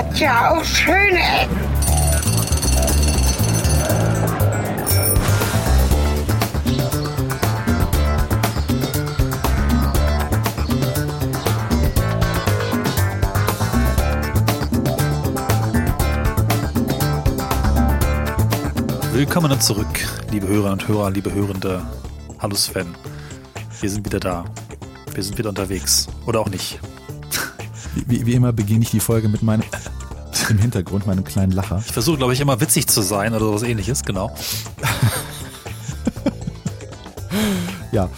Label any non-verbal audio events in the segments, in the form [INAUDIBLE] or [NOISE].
hat ja auch schöne Ecken. Willkommen zurück, liebe Hörer und Hörer, liebe Hörende. Hallo Sven. Wir sind wieder da. Wir sind wieder unterwegs. Oder auch nicht. Wie, wie immer beginne ich die Folge mit meinem im Hintergrund, meinem kleinen Lacher. Ich versuche, glaube ich, immer witzig zu sein oder sowas ähnliches, genau. [LAUGHS] ja.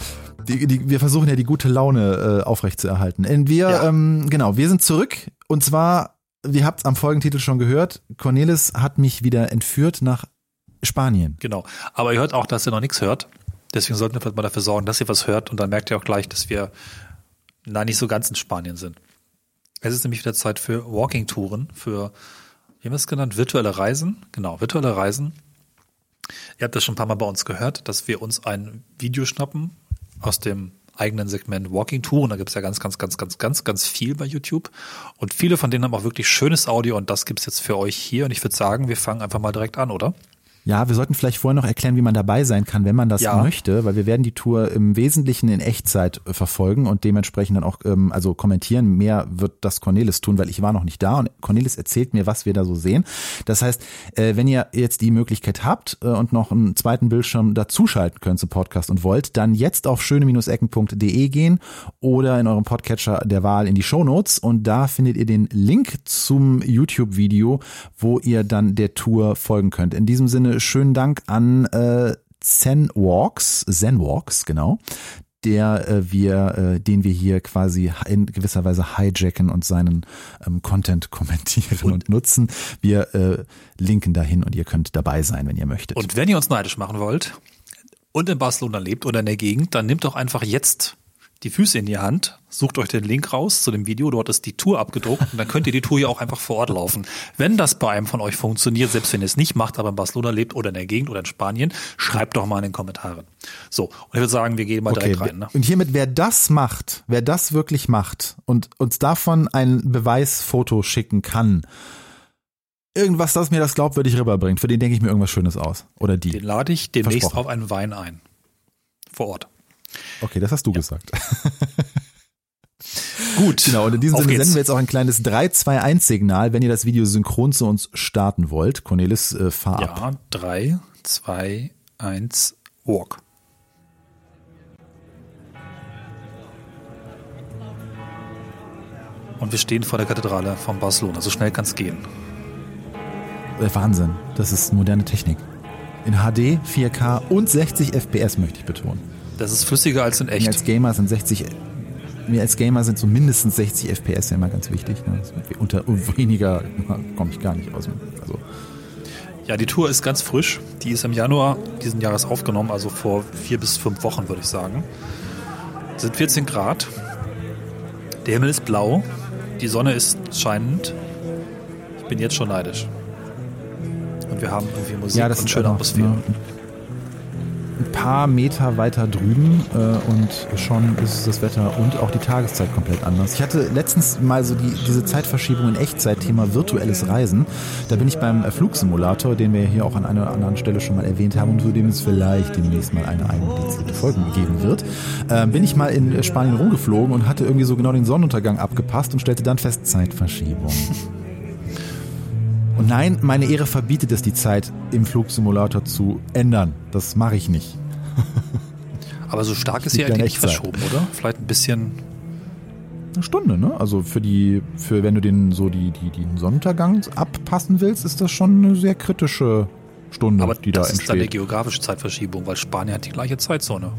Die, die, wir versuchen ja die gute Laune äh, aufrechtzuerhalten. Wir, ja. ähm, genau, wir sind zurück und zwar, ihr habt es am Folgentitel schon gehört, Cornelis hat mich wieder entführt nach Spanien. Genau. Aber ihr hört auch, dass ihr noch nichts hört. Deswegen sollten wir vielleicht mal dafür sorgen, dass ihr was hört und dann merkt ihr auch gleich, dass wir na nicht so ganz in Spanien sind. Es ist nämlich wieder Zeit für Walking-Touren, für, wie haben wir es genannt, virtuelle Reisen. Genau, virtuelle Reisen. Ihr habt das schon ein paar Mal bei uns gehört, dass wir uns ein Video schnappen aus dem eigenen Segment Walking Touren. Da gibt es ja ganz, ganz, ganz, ganz, ganz, ganz viel bei YouTube. Und viele von denen haben auch wirklich schönes Audio und das gibt's jetzt für euch hier. Und ich würde sagen, wir fangen einfach mal direkt an, oder? Ja, wir sollten vielleicht vorher noch erklären, wie man dabei sein kann, wenn man das ja. möchte, weil wir werden die Tour im Wesentlichen in Echtzeit äh, verfolgen und dementsprechend dann auch ähm, also kommentieren. Mehr wird das Cornelis tun, weil ich war noch nicht da und Cornelis erzählt mir, was wir da so sehen. Das heißt, äh, wenn ihr jetzt die Möglichkeit habt äh, und noch einen zweiten Bildschirm dazuschalten könnt zum Podcast und wollt, dann jetzt auf schöne-ecken.de gehen oder in eurem Podcatcher der Wahl in die Show Notes und da findet ihr den Link zum YouTube-Video, wo ihr dann der Tour folgen könnt. In diesem Sinne schönen Dank an äh, Zenwalks, Zenwalks, genau, der äh, wir, äh, den wir hier quasi in gewisser Weise hijacken und seinen ähm, Content kommentieren und, und nutzen. Wir äh, linken dahin und ihr könnt dabei sein, wenn ihr möchtet. Und wenn ihr uns neidisch machen wollt und in Barcelona lebt oder in der Gegend, dann nehmt doch einfach jetzt die Füße in die Hand, sucht euch den Link raus zu dem Video, dort ist die Tour abgedruckt und dann könnt ihr die Tour ja auch einfach vor Ort laufen. Wenn das bei einem von euch funktioniert, selbst wenn ihr es nicht macht, aber in Barcelona lebt oder in der Gegend oder in Spanien, schreibt doch mal in den Kommentaren. So, und ich würde sagen, wir gehen mal okay, direkt rein. Ne? Und hiermit, wer das macht, wer das wirklich macht und uns davon ein Beweisfoto schicken kann, irgendwas, das mir das glaubwürdig rüberbringt, für den denke ich mir irgendwas Schönes aus. Oder die. Den lade ich demnächst auf einen Wein ein. Vor Ort. Okay, das hast du ja. gesagt. [LAUGHS] Gut. Genau, und in diesem Sinne geht's. senden wir jetzt auch ein kleines 3-2-1-Signal, wenn ihr das Video synchron zu uns starten wollt. Cornelis, äh, fahr ab. Ja, 3, 2, 1, walk. Und wir stehen vor der Kathedrale von Barcelona. So schnell kann es gehen. Äh, Wahnsinn. Das ist moderne Technik. In HD, 4K und 60 FPS möchte ich betonen. Das ist flüssiger als in echt. Mir als Gamer sind 60 mir als Gamer sind so mindestens 60 FPS ja immer ganz wichtig. Ne? Unter weniger [LAUGHS] komme ich gar nicht aus. Also. Ja, die Tour ist ganz frisch. Die ist im Januar diesen Jahres aufgenommen, also vor vier bis fünf Wochen, würde ich sagen. Es sind 14 Grad. Der Himmel ist blau. Die Sonne ist scheinend. Ich bin jetzt schon neidisch. Und wir haben irgendwie Musik ja, und schöne Atmosphäre. Ne, ein paar Meter weiter drüben äh, und schon ist das Wetter und auch die Tageszeit komplett anders. Ich hatte letztens mal so die, diese Zeitverschiebung in Echtzeit, Thema virtuelles Reisen. Da bin ich beim Flugsimulator, den wir hier auch an einer anderen Stelle schon mal erwähnt haben und zu dem es vielleicht demnächst mal eine eigene Folge geben wird, äh, bin ich mal in Spanien rumgeflogen und hatte irgendwie so genau den Sonnenuntergang abgepasst und stellte dann fest Zeitverschiebung. Und nein, meine Ehre verbietet es, die Zeit im Flugsimulator zu ändern. Das mache ich nicht. [LAUGHS] Aber so stark ist sie eigentlich nicht verschoben, oder? Vielleicht ein bisschen. Eine Stunde, ne? Also für die, für wenn du den so die, die, den Sonnenuntergang abpassen willst, ist das schon eine sehr kritische Stunde, Aber die da entsteht. Das ist dann eine geografische Zeitverschiebung, weil Spanien hat die gleiche Zeitzone.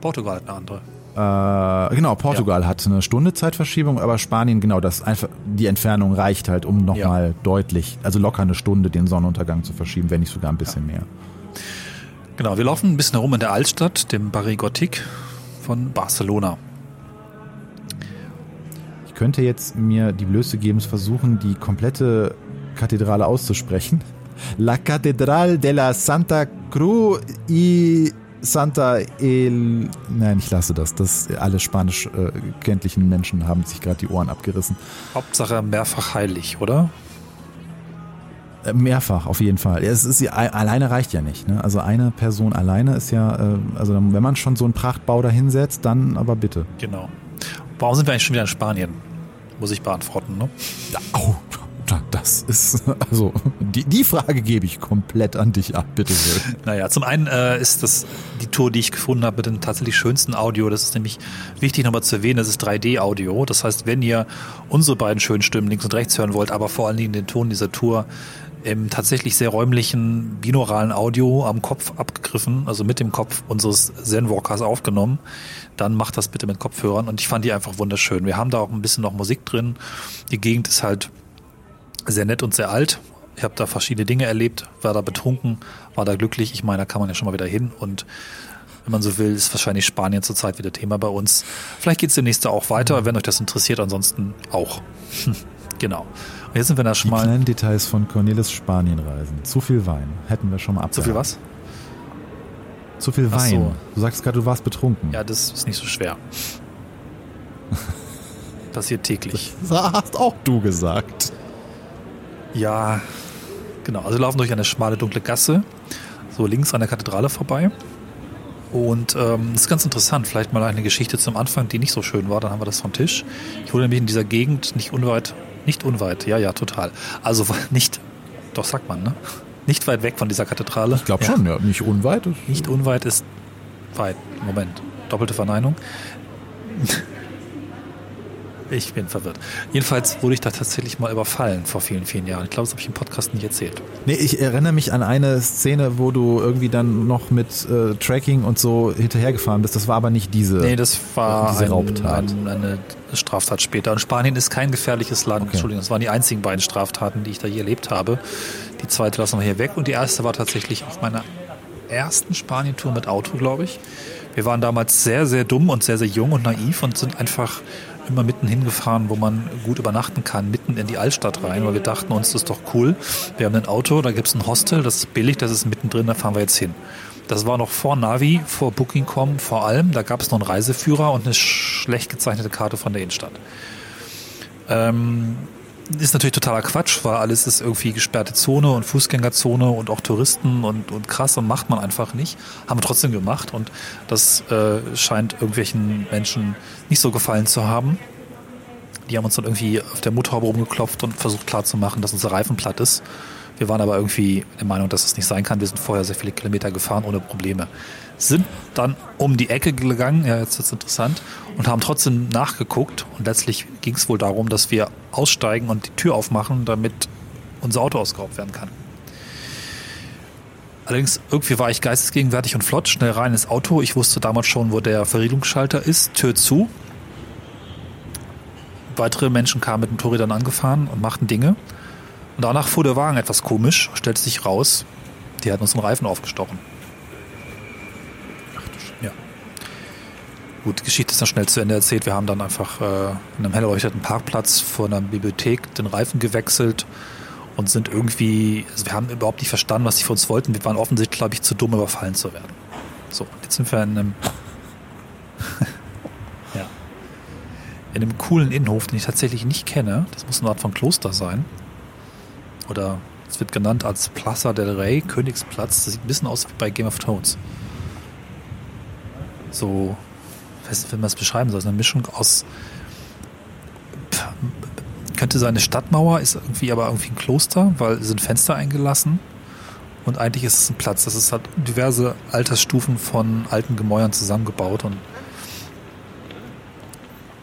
Portugal hat eine andere. Äh, genau, Portugal ja. hat eine Stunde Zeitverschiebung, aber Spanien, genau, das einfach, die Entfernung reicht halt, um nochmal ja. deutlich, also locker eine Stunde den Sonnenuntergang zu verschieben, wenn nicht sogar ein bisschen ja. mehr. Genau, wir laufen ein bisschen herum in der Altstadt, dem Barri Gothic von Barcelona. Ich könnte jetzt mir die Blöße geben, versuchen, die komplette Kathedrale auszusprechen. La Catedral de la Santa Cruz y Santa El. Nein, ich lasse das. Das alle spanisch äh, kenntlichen Menschen haben sich gerade die Ohren abgerissen. Hauptsache mehrfach heilig, oder? Äh, mehrfach, auf jeden Fall. Es ist, alleine reicht ja nicht. Ne? Also eine Person alleine ist ja, äh, also wenn man schon so einen Prachtbau da hinsetzt, dann aber bitte. Genau. Warum sind wir eigentlich schon wieder in Spanien? Muss ich beantworten, ne? Oh, das ist, [LAUGHS] also, die, die Frage gebe ich komplett an dich ab, bitte. Naja, zum einen äh, ist das die Tour, die ich gefunden habe, mit dem tatsächlich schönsten Audio. Das ist nämlich wichtig nochmal zu erwähnen, das ist 3D-Audio. Das heißt, wenn ihr unsere beiden schönen Stimmen links und rechts hören wollt, aber vor allen Dingen den Ton dieser Tour im tatsächlich sehr räumlichen binauralen Audio am Kopf abgegriffen, also mit dem Kopf unseres Zen-Walkers aufgenommen, dann macht das bitte mit Kopfhörern und ich fand die einfach wunderschön. Wir haben da auch ein bisschen noch Musik drin. Die Gegend ist halt sehr nett und sehr alt. Ich habe da verschiedene Dinge erlebt, war da betrunken, war da glücklich. Ich meine, da kann man ja schon mal wieder hin und wenn man so will, ist wahrscheinlich Spanien zurzeit wieder Thema bei uns. Vielleicht geht es demnächst auch weiter, wenn euch das interessiert, ansonsten auch. [LAUGHS] genau. Und jetzt sind wir da schon Die mal. kleinen Details von Cornelis Spanienreisen. Zu viel Wein. Hätten wir schon mal ab. Zu viel was? Zu viel Wein. So. Du sagst gerade, du warst betrunken. Ja, das ist nicht so schwer. [LAUGHS] Passiert täglich. Das hast auch du gesagt. Ja, genau. Also wir laufen durch eine schmale, dunkle Gasse, so links an der Kathedrale vorbei. Und ähm, das ist ganz interessant. Vielleicht mal eine Geschichte zum Anfang, die nicht so schön war. Dann haben wir das vom Tisch. Ich wurde nämlich in dieser Gegend nicht unweit, nicht unweit, ja, ja, total. Also [LAUGHS] nicht, doch sagt man, ne? Nicht weit weg von dieser Kathedrale. Ich glaube ja. schon, ja. Nicht unweit. Nicht unweit ist weit. Moment. Doppelte Verneinung. Ich bin verwirrt. Jedenfalls wurde ich da tatsächlich mal überfallen vor vielen, vielen Jahren. Ich glaube, das habe ich im Podcast nicht erzählt. Nee, ich erinnere mich an eine Szene, wo du irgendwie dann noch mit äh, Tracking und so hinterhergefahren bist. Das war aber nicht diese Nee, das war diese ein, Raubtat. Ein, eine Straftat später. Und Spanien ist kein gefährliches Land. Okay. Entschuldigung, das waren die einzigen beiden Straftaten, die ich da je erlebt habe. Die zweite lassen wir hier weg. Und die erste war tatsächlich auf meiner ersten Spanien-Tour mit Auto, glaube ich. Wir waren damals sehr, sehr dumm und sehr, sehr jung und naiv und sind einfach immer mitten hingefahren, wo man gut übernachten kann, mitten in die Altstadt rein, weil wir dachten uns, das ist doch cool. Wir haben ein Auto, da gibt es ein Hostel, das ist billig, das ist mittendrin, da fahren wir jetzt hin. Das war noch vor Navi, vor Booking.com vor allem. Da gab es noch einen Reiseführer und eine schlecht gezeichnete Karte von der Innenstadt. Ähm, ist natürlich totaler Quatsch, weil alles ist irgendwie gesperrte Zone und Fußgängerzone und auch Touristen und, und krass und macht man einfach nicht. Haben wir trotzdem gemacht und das äh, scheint irgendwelchen Menschen nicht so gefallen zu haben. Die haben uns dann irgendwie auf der Motorhaube rumgeklopft und versucht klarzumachen, dass unser Reifen platt ist. Wir waren aber irgendwie der Meinung, dass das nicht sein kann. Wir sind vorher sehr viele Kilometer gefahren ohne Probleme sind dann um die Ecke gegangen, ja, jetzt wird's interessant, und haben trotzdem nachgeguckt. Und letztlich ging es wohl darum, dass wir aussteigen und die Tür aufmachen, damit unser Auto ausgeraubt werden kann. Allerdings, irgendwie war ich geistesgegenwärtig und flott, schnell rein ins Auto. Ich wusste damals schon, wo der Verriegelungsschalter ist, Tür zu. Weitere Menschen kamen mit Motorrädern angefahren und machten Dinge. Und danach fuhr der Wagen etwas komisch, stellte sich raus, die hatten uns den Reifen aufgestochen. Gut, die Geschichte ist dann schnell zu Ende erzählt. Wir haben dann einfach äh, in einem hell erleuchteten Parkplatz vor einer Bibliothek den Reifen gewechselt und sind irgendwie, also wir haben überhaupt nicht verstanden, was sie von uns wollten. Wir waren offensichtlich, glaube ich, zu dumm, überfallen zu werden. So, jetzt sind wir in einem, [LAUGHS] ja, in einem coolen Innenhof, den ich tatsächlich nicht kenne. Das muss eine Art von Kloster sein. Oder es wird genannt als Plaza del Rey, Königsplatz. Das sieht ein bisschen aus wie bei Game of Thrones. So weiß nicht, wie man es beschreiben soll, so eine Mischung aus könnte sein eine Stadtmauer, ist irgendwie aber irgendwie ein Kloster, weil sind Fenster eingelassen und eigentlich ist es ein Platz. Das ist halt diverse Altersstufen von alten Gemäuern zusammengebaut und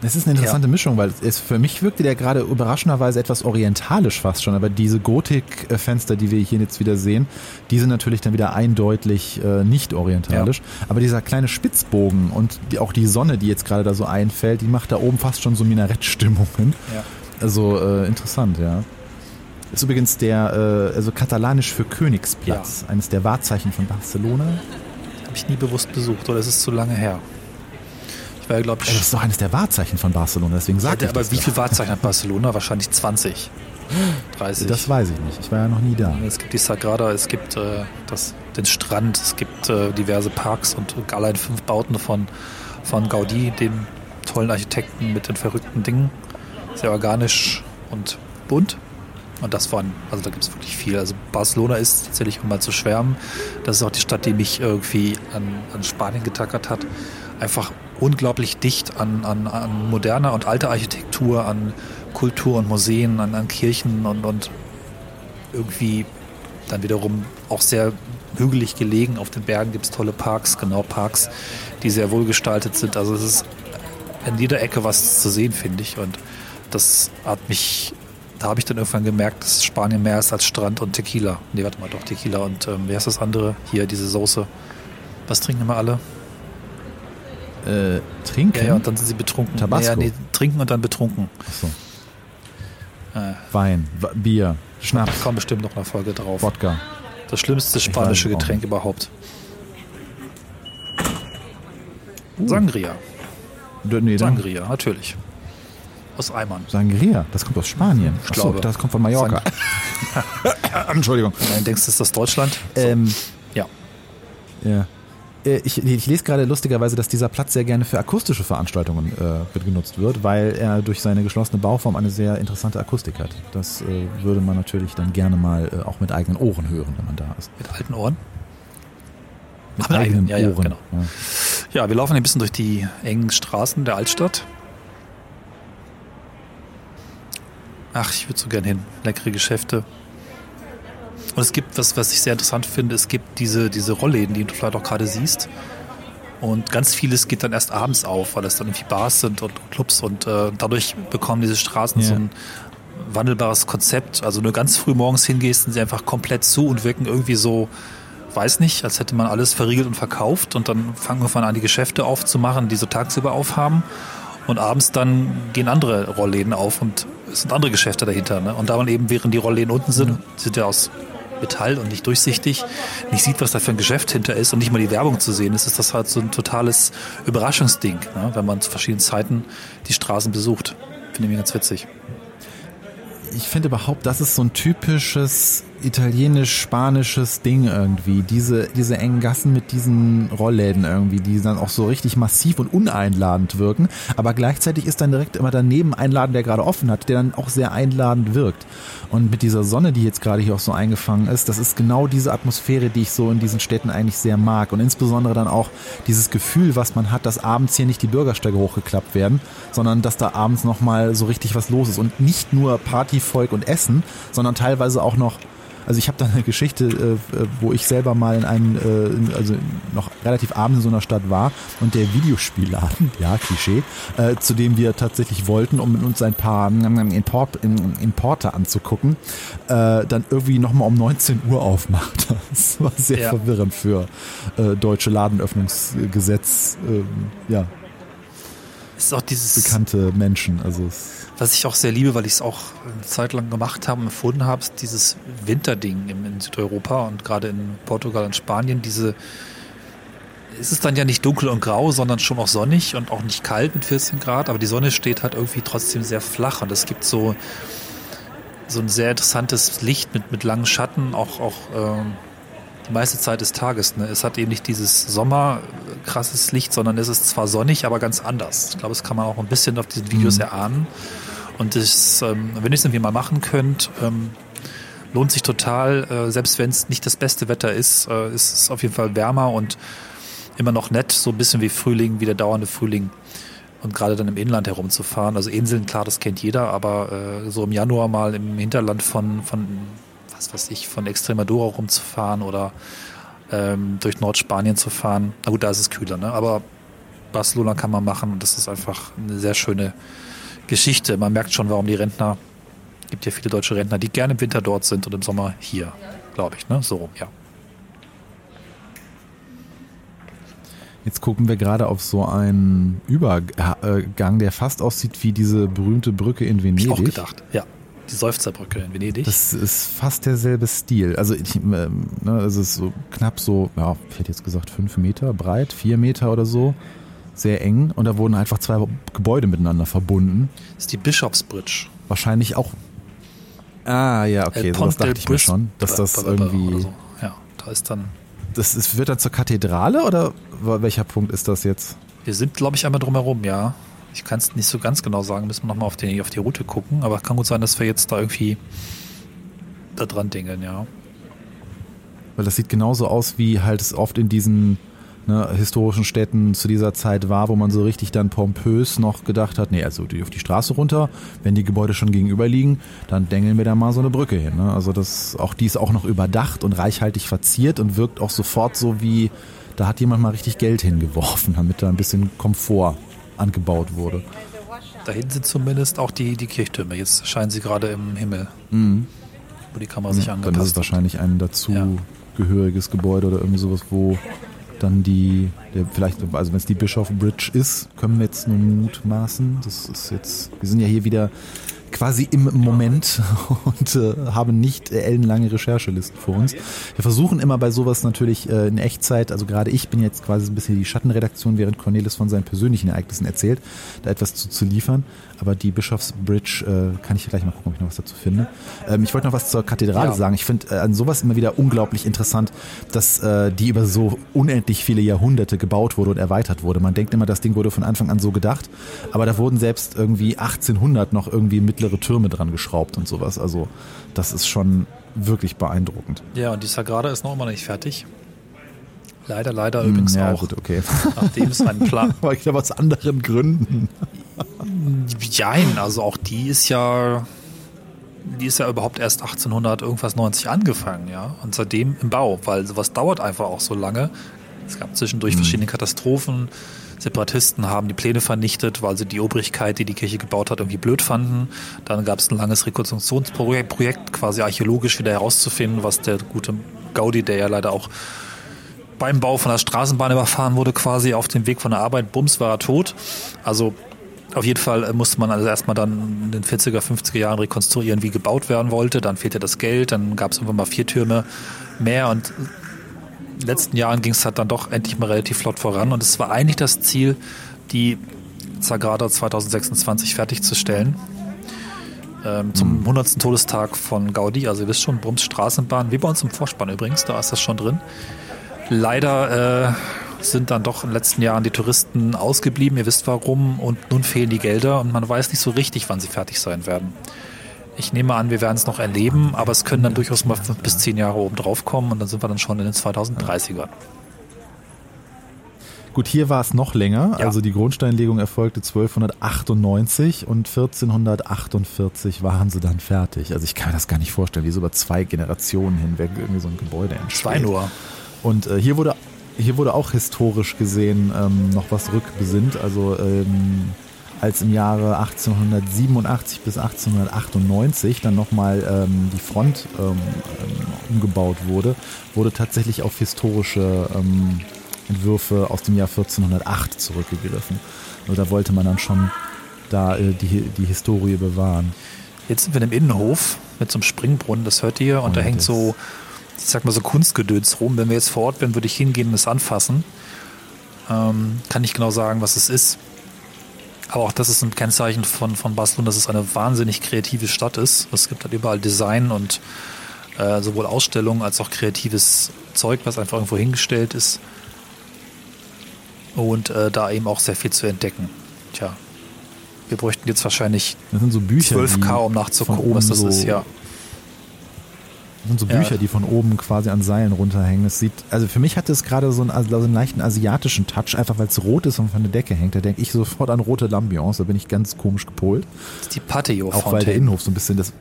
es ist eine interessante ja. Mischung, weil es für mich wirkte der gerade überraschenderweise etwas orientalisch fast schon, aber diese Gotik-Fenster, die wir hier jetzt wieder sehen, die sind natürlich dann wieder eindeutig äh, nicht orientalisch. Ja. Aber dieser kleine Spitzbogen und die, auch die Sonne, die jetzt gerade da so einfällt, die macht da oben fast schon so Minarettstimmungen. Ja. Also äh, interessant, ja. Ist übrigens der, äh, also katalanisch für Königsplatz, ja. eines der Wahrzeichen von Barcelona. Habe ich nie bewusst besucht, oder ist es zu lange her? Ich glaube, das ist doch eines der Wahrzeichen von Barcelona, deswegen sage ja, ich Aber wie viele Wahrzeichen hat Barcelona? Wahrscheinlich 20. 30. [GASPS] Das weiß ich nicht. Ich war ja noch nie da. Es gibt die Sagrada, es gibt äh, das, den Strand, es gibt äh, diverse Parks und allein fünf Bauten von, von Gaudi, dem tollen Architekten mit den verrückten Dingen. Sehr organisch und bunt. Und das waren, also da gibt es wirklich viel. Also Barcelona ist tatsächlich, um mal zu schwärmen, das ist auch die Stadt, die mich irgendwie an, an Spanien getackert hat. Einfach unglaublich dicht an, an, an moderner und alter Architektur, an Kultur und Museen, an, an Kirchen und, und irgendwie dann wiederum auch sehr hügelig gelegen. Auf den Bergen gibt es tolle Parks, genau Parks, die sehr wohlgestaltet sind. Also es ist in jeder Ecke was zu sehen, finde ich. Und das hat mich, da habe ich dann irgendwann gemerkt, dass Spanien mehr ist als Strand und Tequila. Nee, warte mal, doch Tequila. Und ähm, wer ist das andere? Hier, diese Soße. Was trinken immer alle? Äh, trinken? Ja, ja, und dann sind sie betrunken. Tabasco. Ja, nee, trinken und dann betrunken. Ach so. Äh. Wein, Bier, Schnaps. Da kommt bestimmt noch eine Folge drauf. Wodka. Das schlimmste spanische Getränk überhaupt. Uh. Sangria. Nee, Sangria, natürlich. Aus Eimern. Sangria, das kommt aus Spanien. Ich glaube. das kommt von Mallorca. [LAUGHS] Entschuldigung. Nein, denkst du, ist das Deutschland? So. Ähm, ja. Ja. Äh, ich, ich, lese gerade lustigerweise, dass dieser Platz sehr gerne für akustische Veranstaltungen äh, genutzt wird, weil er durch seine geschlossene Bauform eine sehr interessante Akustik hat. Das äh, würde man natürlich dann gerne mal äh, auch mit eigenen Ohren hören, wenn man da ist. Mit alten Ohren? Mit Ach, eigenen ja, Ohren. Ja, genau. ja. ja, wir laufen ein bisschen durch die engen Straßen der Altstadt. Ach, ich würde so gern hin. Leckere Geschäfte. Und es gibt, was, was ich sehr interessant finde, es gibt diese, diese Rollläden, die du vielleicht auch gerade siehst. Und ganz vieles geht dann erst abends auf, weil es dann irgendwie Bars sind und Clubs und äh, dadurch bekommen diese Straßen ja. so ein wandelbares Konzept. Also nur ganz früh morgens hingehst, sind sie einfach komplett zu und wirken irgendwie so, weiß nicht, als hätte man alles verriegelt und verkauft und dann fangen wir an, die Geschäfte aufzumachen, die so tagsüber aufhaben. Und abends dann gehen andere Rollläden auf und es sind andere Geschäfte dahinter. Ne? Und da man eben, während die Rollläden unten sind, mhm. sind ja aus Metall und nicht durchsichtig, nicht sieht, was da für ein Geschäft hinter ist und nicht mal die Werbung zu sehen ist, ist das halt so ein totales Überraschungsding, ne? wenn man zu verschiedenen Zeiten die Straßen besucht. Finde ich ganz witzig. Ich finde überhaupt, das ist so ein typisches italienisch-spanisches Ding irgendwie. Diese, diese engen Gassen mit diesen Rollläden irgendwie, die dann auch so richtig massiv und uneinladend wirken. Aber gleichzeitig ist dann direkt immer daneben ein Laden, der gerade offen hat, der dann auch sehr einladend wirkt. Und mit dieser Sonne, die jetzt gerade hier auch so eingefangen ist, das ist genau diese Atmosphäre, die ich so in diesen Städten eigentlich sehr mag. Und insbesondere dann auch dieses Gefühl, was man hat, dass abends hier nicht die Bürgersteige hochgeklappt werden, sondern dass da abends nochmal so richtig was los ist. Und nicht nur Partyvolk und Essen, sondern teilweise auch noch also ich habe da eine Geschichte, äh, äh, wo ich selber mal in einem, äh, also noch relativ abends in so einer Stadt war und der Videospielladen, ja, Klischee, äh, zu dem wir tatsächlich wollten, um mit uns ein paar Import, Importe anzugucken, äh, dann irgendwie nochmal um 19 Uhr aufmacht. [LAUGHS] Das war sehr ja. verwirrend für äh, deutsche Ladenöffnungsgesetz, äh, ja. Ist auch dieses bekannte Menschen, also es was ich auch sehr liebe, weil ich es auch eine Zeit lang gemacht habe und empfunden habe, ist dieses Winterding in Südeuropa und gerade in Portugal und Spanien. Diese, ist es dann ja nicht dunkel und grau, sondern schon auch sonnig und auch nicht kalt mit 14 Grad, aber die Sonne steht halt irgendwie trotzdem sehr flach und es gibt so, so ein sehr interessantes Licht mit, mit langen Schatten, auch, auch ähm, die meiste Zeit des Tages. Ne? Es hat eben nicht dieses Sommer krasses Licht, sondern es ist zwar sonnig, aber ganz anders. Ich glaube, das kann man auch ein bisschen auf diesen Videos mhm. erahnen. Und das, ähm, wenn ihr es irgendwie mal machen könnt, ähm, lohnt sich total. Äh, selbst wenn es nicht das beste Wetter ist, äh, ist es auf jeden Fall wärmer und immer noch nett, so ein bisschen wie Frühling, wie der dauernde Frühling. Und gerade dann im Inland herumzufahren. Also Inseln, klar, das kennt jeder, aber äh, so im Januar mal im Hinterland von, von was weiß ich, von Extremadura rumzufahren oder ähm, durch Nordspanien zu fahren. Na gut, da ist es kühler, ne? Aber Barcelona kann man machen und das ist einfach eine sehr schöne Geschichte. Man merkt schon, warum die Rentner, gibt ja viele deutsche Rentner, die gerne im Winter dort sind und im Sommer hier, glaube ich, ne? So, ja. Jetzt gucken wir gerade auf so einen Übergang, der fast aussieht wie diese berühmte Brücke in Venedig. Ich auch gedacht, ja. Die Seufzerbrücke in Venedig. Das ist fast derselbe Stil. Also ich, ähm, ne, es ist so knapp so, ja, ich hätte jetzt gesagt fünf Meter breit, vier Meter oder so sehr eng und da wurden einfach zwei Gebäude miteinander verbunden. Das ist die Bischofsbridge. Wahrscheinlich auch. Ah, ja, okay, so das dachte ich mir schon, dass das irgendwie. So. Ja, da ist dann. Das ist, wird dann zur Kathedrale oder welcher Punkt ist das jetzt? Wir sind, glaube ich, einmal drumherum, ja. Ich kann es nicht so ganz genau sagen, müssen wir nochmal auf die, auf die Route gucken, aber kann gut sein, dass wir jetzt da irgendwie da dran dingeln, ja. Weil das sieht genauso aus, wie halt es oft in diesen ne, historischen Städten zu dieser Zeit war, wo man so richtig dann pompös noch gedacht hat, nee, also die auf die Straße runter, wenn die Gebäude schon gegenüber liegen, dann dengeln wir da mal so eine Brücke hin. Ne? Also das, auch die ist auch noch überdacht und reichhaltig verziert und wirkt auch sofort so wie, da hat jemand mal richtig Geld hingeworfen, [LAUGHS] damit da ein bisschen Komfort angebaut wurde. Da hinten sind zumindest auch die, die Kirchtürme. Jetzt scheinen sie gerade im Himmel, mhm. wo die Kamera sich angepasst hat. Dann ist es wahrscheinlich ein dazugehöriges ja. Gebäude oder irgendwie sowas, wo dann die, der vielleicht, also wenn es die Bischof Bridge ist, können wir jetzt nur mutmaßen. Das ist jetzt, wir sind ja hier wieder quasi im Moment [LAUGHS] und äh, haben nicht ellenlange Recherchelisten vor uns. Wir versuchen immer bei sowas natürlich äh, in Echtzeit, also gerade ich bin jetzt quasi ein bisschen die Schattenredaktion, während Cornelis von seinen persönlichen Ereignissen erzählt, da etwas zu, zu liefern. Aber die Bischofsbridge äh, kann ich gleich mal gucken, ob ich noch was dazu finde. Ähm, ich wollte noch was zur Kathedrale ja. sagen. Ich finde äh, an sowas immer wieder unglaublich interessant, dass äh, die über so unendlich viele Jahrhunderte gebaut wurde und erweitert wurde. Man denkt immer, das Ding wurde von Anfang an so gedacht, aber da wurden selbst irgendwie 1800 noch irgendwie mittlere Türme dran geschraubt und sowas. Also das ist schon wirklich beeindruckend. Ja, und die Sagrada ist noch immer nicht fertig. Leider, leider hm, übrigens ja, auch. Gut, okay. Nachdem es einen Plan. [LAUGHS] Weil ich aus anderen Gründen. Jein, also auch die ist ja, die ist ja überhaupt erst 1800 irgendwas 90 angefangen, ja. Und seitdem im Bau, weil sowas dauert einfach auch so lange. Es gab zwischendurch mhm. verschiedene Katastrophen. Separatisten haben die Pläne vernichtet, weil sie die Obrigkeit, die die Kirche gebaut hat, irgendwie blöd fanden. Dann gab es ein langes Rekonstruktionsprojekt, quasi archäologisch wieder herauszufinden, was der gute Gaudi, der ja leider auch beim Bau von der Straßenbahn überfahren wurde, quasi auf dem Weg von der Arbeit, bums, war er tot. Also auf jeden Fall musste man also erstmal dann in den 40er, 50er Jahren rekonstruieren, wie gebaut werden wollte. Dann fehlte das Geld, dann gab es irgendwann mal vier Türme mehr und letzten Jahren ging es halt dann doch endlich mal relativ flott voran. Und es war eigentlich das Ziel, die Sagrada 2026 fertigzustellen. Ähm, zum 100. Mhm. Todestag von Gaudi, also ihr wisst schon, Brums Straßenbahn, wie bei uns im Vorspann übrigens, da ist das schon drin. Leider äh, sind dann doch in den letzten Jahren die Touristen ausgeblieben. Ihr wisst warum. Und nun fehlen die Gelder und man weiß nicht so richtig, wann sie fertig sein werden. Ich nehme an, wir werden es noch erleben, aber es können dann durchaus mal fünf bis zehn Jahre oben drauf kommen und dann sind wir dann schon in den 2030ern. Gut, hier war es noch länger. Ja. Also die Grundsteinlegung erfolgte 1298 und 1448 waren sie dann fertig. Also ich kann mir das gar nicht vorstellen, wie so über zwei Generationen hinweg irgendwie so ein Gebäude entsteht. Zwei nur. Und äh, hier wurde hier wurde auch historisch gesehen ähm, noch was rückbesinnt. Also ähm, als im Jahre 1887 bis 1898 dann nochmal ähm, die Front ähm, ähm, umgebaut wurde, wurde tatsächlich auf historische ähm, Entwürfe aus dem Jahr 1408 zurückgegriffen. Also da wollte man dann schon da äh, die, die Historie bewahren. Jetzt sind wir im Innenhof mit so einem Springbrunnen, das hört ihr, und, und da hängt so ich sag mal so Kunstgedöns rum. Wenn wir jetzt vor Ort wären, würde ich hingehen und es anfassen. Ähm, kann nicht genau sagen, was es ist. Aber auch das ist ein Kennzeichen von, von Barcelona, dass es eine wahnsinnig kreative Stadt ist. Es gibt halt überall Design und äh, sowohl Ausstellungen als auch kreatives Zeug, was einfach irgendwo hingestellt ist. Und äh, da eben auch sehr viel zu entdecken. Tja, wir bräuchten jetzt wahrscheinlich das sind so Bücher, 12K, um nachzugucken, was das so ist, ja. Das sind so Bücher, ja. die von oben quasi an Seilen runterhängen. Es sieht, also für mich hat es gerade so einen, also einen leichten asiatischen Touch, einfach weil es rot ist und von der Decke hängt. Da denke ich sofort an rote Lambiance, da bin ich ganz komisch gepolt. Das ist die Patio Auch weil der Innenhof so ein bisschen das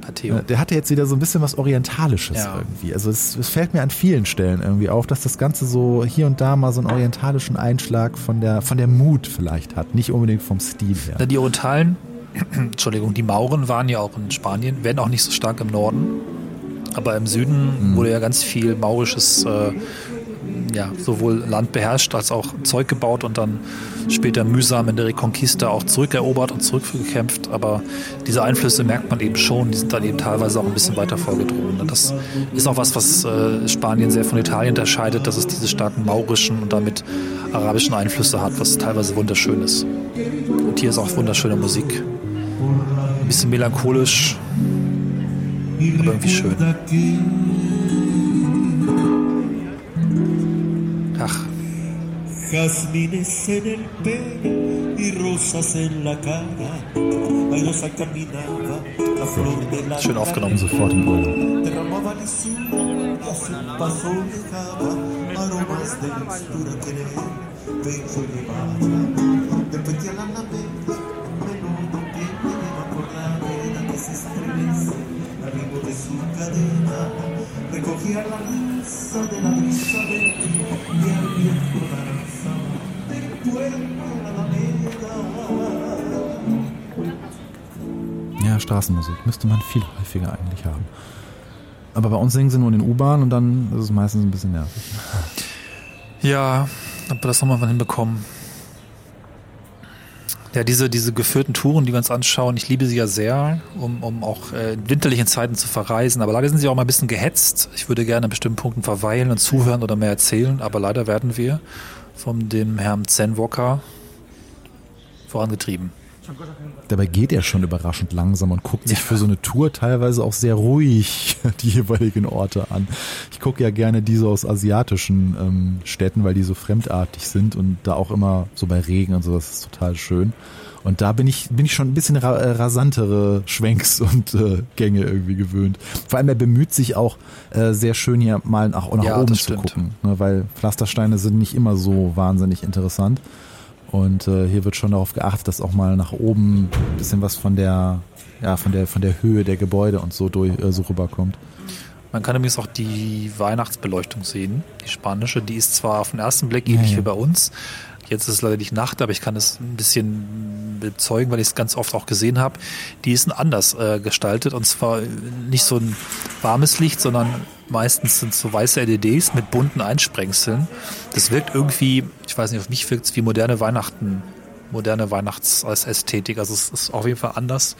Patio. Der hatte jetzt wieder so ein bisschen was Orientalisches ja. irgendwie. Also es, es, fällt mir an vielen Stellen irgendwie auf, dass das Ganze so hier und da mal so einen orientalischen Einschlag von der, von der Mut vielleicht hat. Nicht unbedingt vom Stil her. Na, die Orientalen, [CLEARS THROAT] Entschuldigung, die Mauren waren ja auch in Spanien, werden auch nicht so stark im Norden. Aber im Süden mhm. wurde ja ganz viel maurisches, äh, ja, sowohl Land beherrscht als auch Zeug gebaut und dann später mühsam in der Reconquista auch zurückerobert und zurückgekämpft. Aber diese Einflüsse merkt man eben schon, die sind dann eben teilweise auch ein bisschen weiter vorgedrungen. Und das ist auch was, was äh, Spanien sehr von Italien unterscheidet, dass es diese starken maurischen und damit arabischen Einflüsse hat, was teilweise wunderschön ist. Und hier ist auch wunderschöne Musik. Ein bisschen melancholisch, Aber irgendwie schön. Ach. Jazmines en el pelo y rosas en la cara. Airosa caminaba la flor de la Schön aufgenommen, sofort im Urlaub. Derramaba lisura y a su paso dejaba aromas de mixtura que en el pecho llevaba. De pequeña la lamenta, cadena. Recogía la risa de la brisa de ti y al viento danzaba del a la Ja, Straßenmusik müsste man viel häufiger eigentlich haben. Aber bei uns singen sie nur in den U-Bahnen und dann ist es meistens ein bisschen nervig. Ja, wir das nochmal hinbekommen. Ja, diese, diese geführten Touren, die wir uns anschauen, ich liebe sie ja sehr, um, um auch äh, in winterlichen Zeiten zu verreisen. Aber leider sind sie auch mal ein bisschen gehetzt. Ich würde gerne an bestimmten Punkten verweilen und zuhören oder mehr erzählen, aber leider werden wir von dem Herrn Zenwocker vorangetrieben. Dabei geht er schon überraschend langsam und guckt sich ja. für so eine Tour teilweise auch sehr ruhig [LAUGHS] die jeweiligen Orte an. Ich gucke ja gerne diese aus asiatischen ähm, Städten, weil die so fremdartig sind und da auch immer so bei Regen und so, das ist total schön. Und da bin ich, bin ich schon ein bisschen ra äh, rasantere Schwenks [LAUGHS] und äh, Gänge irgendwie gewöhnt. Vor allem er bemüht sich auch äh, sehr schön hier mal nach, nach ja, oben zu gucken, ne, weil Pflastersteine sind nicht immer so wahnsinnig interessant. Und äh, hier wird schon darauf geachtet, dass auch mal nach oben ein bisschen was von der, ja, von der, von der Höhe der Gebäude und so durch, äh, so rüberkommt. Man kann übrigens auch die Weihnachtsbeleuchtung sehen, die spanische. Die ist zwar auf den ersten Blick ähnlich ja, ja. wie bei uns, Jetzt ist es leider nicht Nacht, aber ich kann es ein bisschen bezeugen, weil ich es ganz oft auch gesehen habe. Die ist anders äh, gestaltet und zwar nicht so ein warmes Licht, sondern meistens sind so weiße LEDs mit bunten Einsprengseln. Das wirkt irgendwie, ich weiß nicht, auf mich wirkt es wie moderne Weihnachten moderne Weihnachtsästhetik. Also es ist auf jeden Fall anders,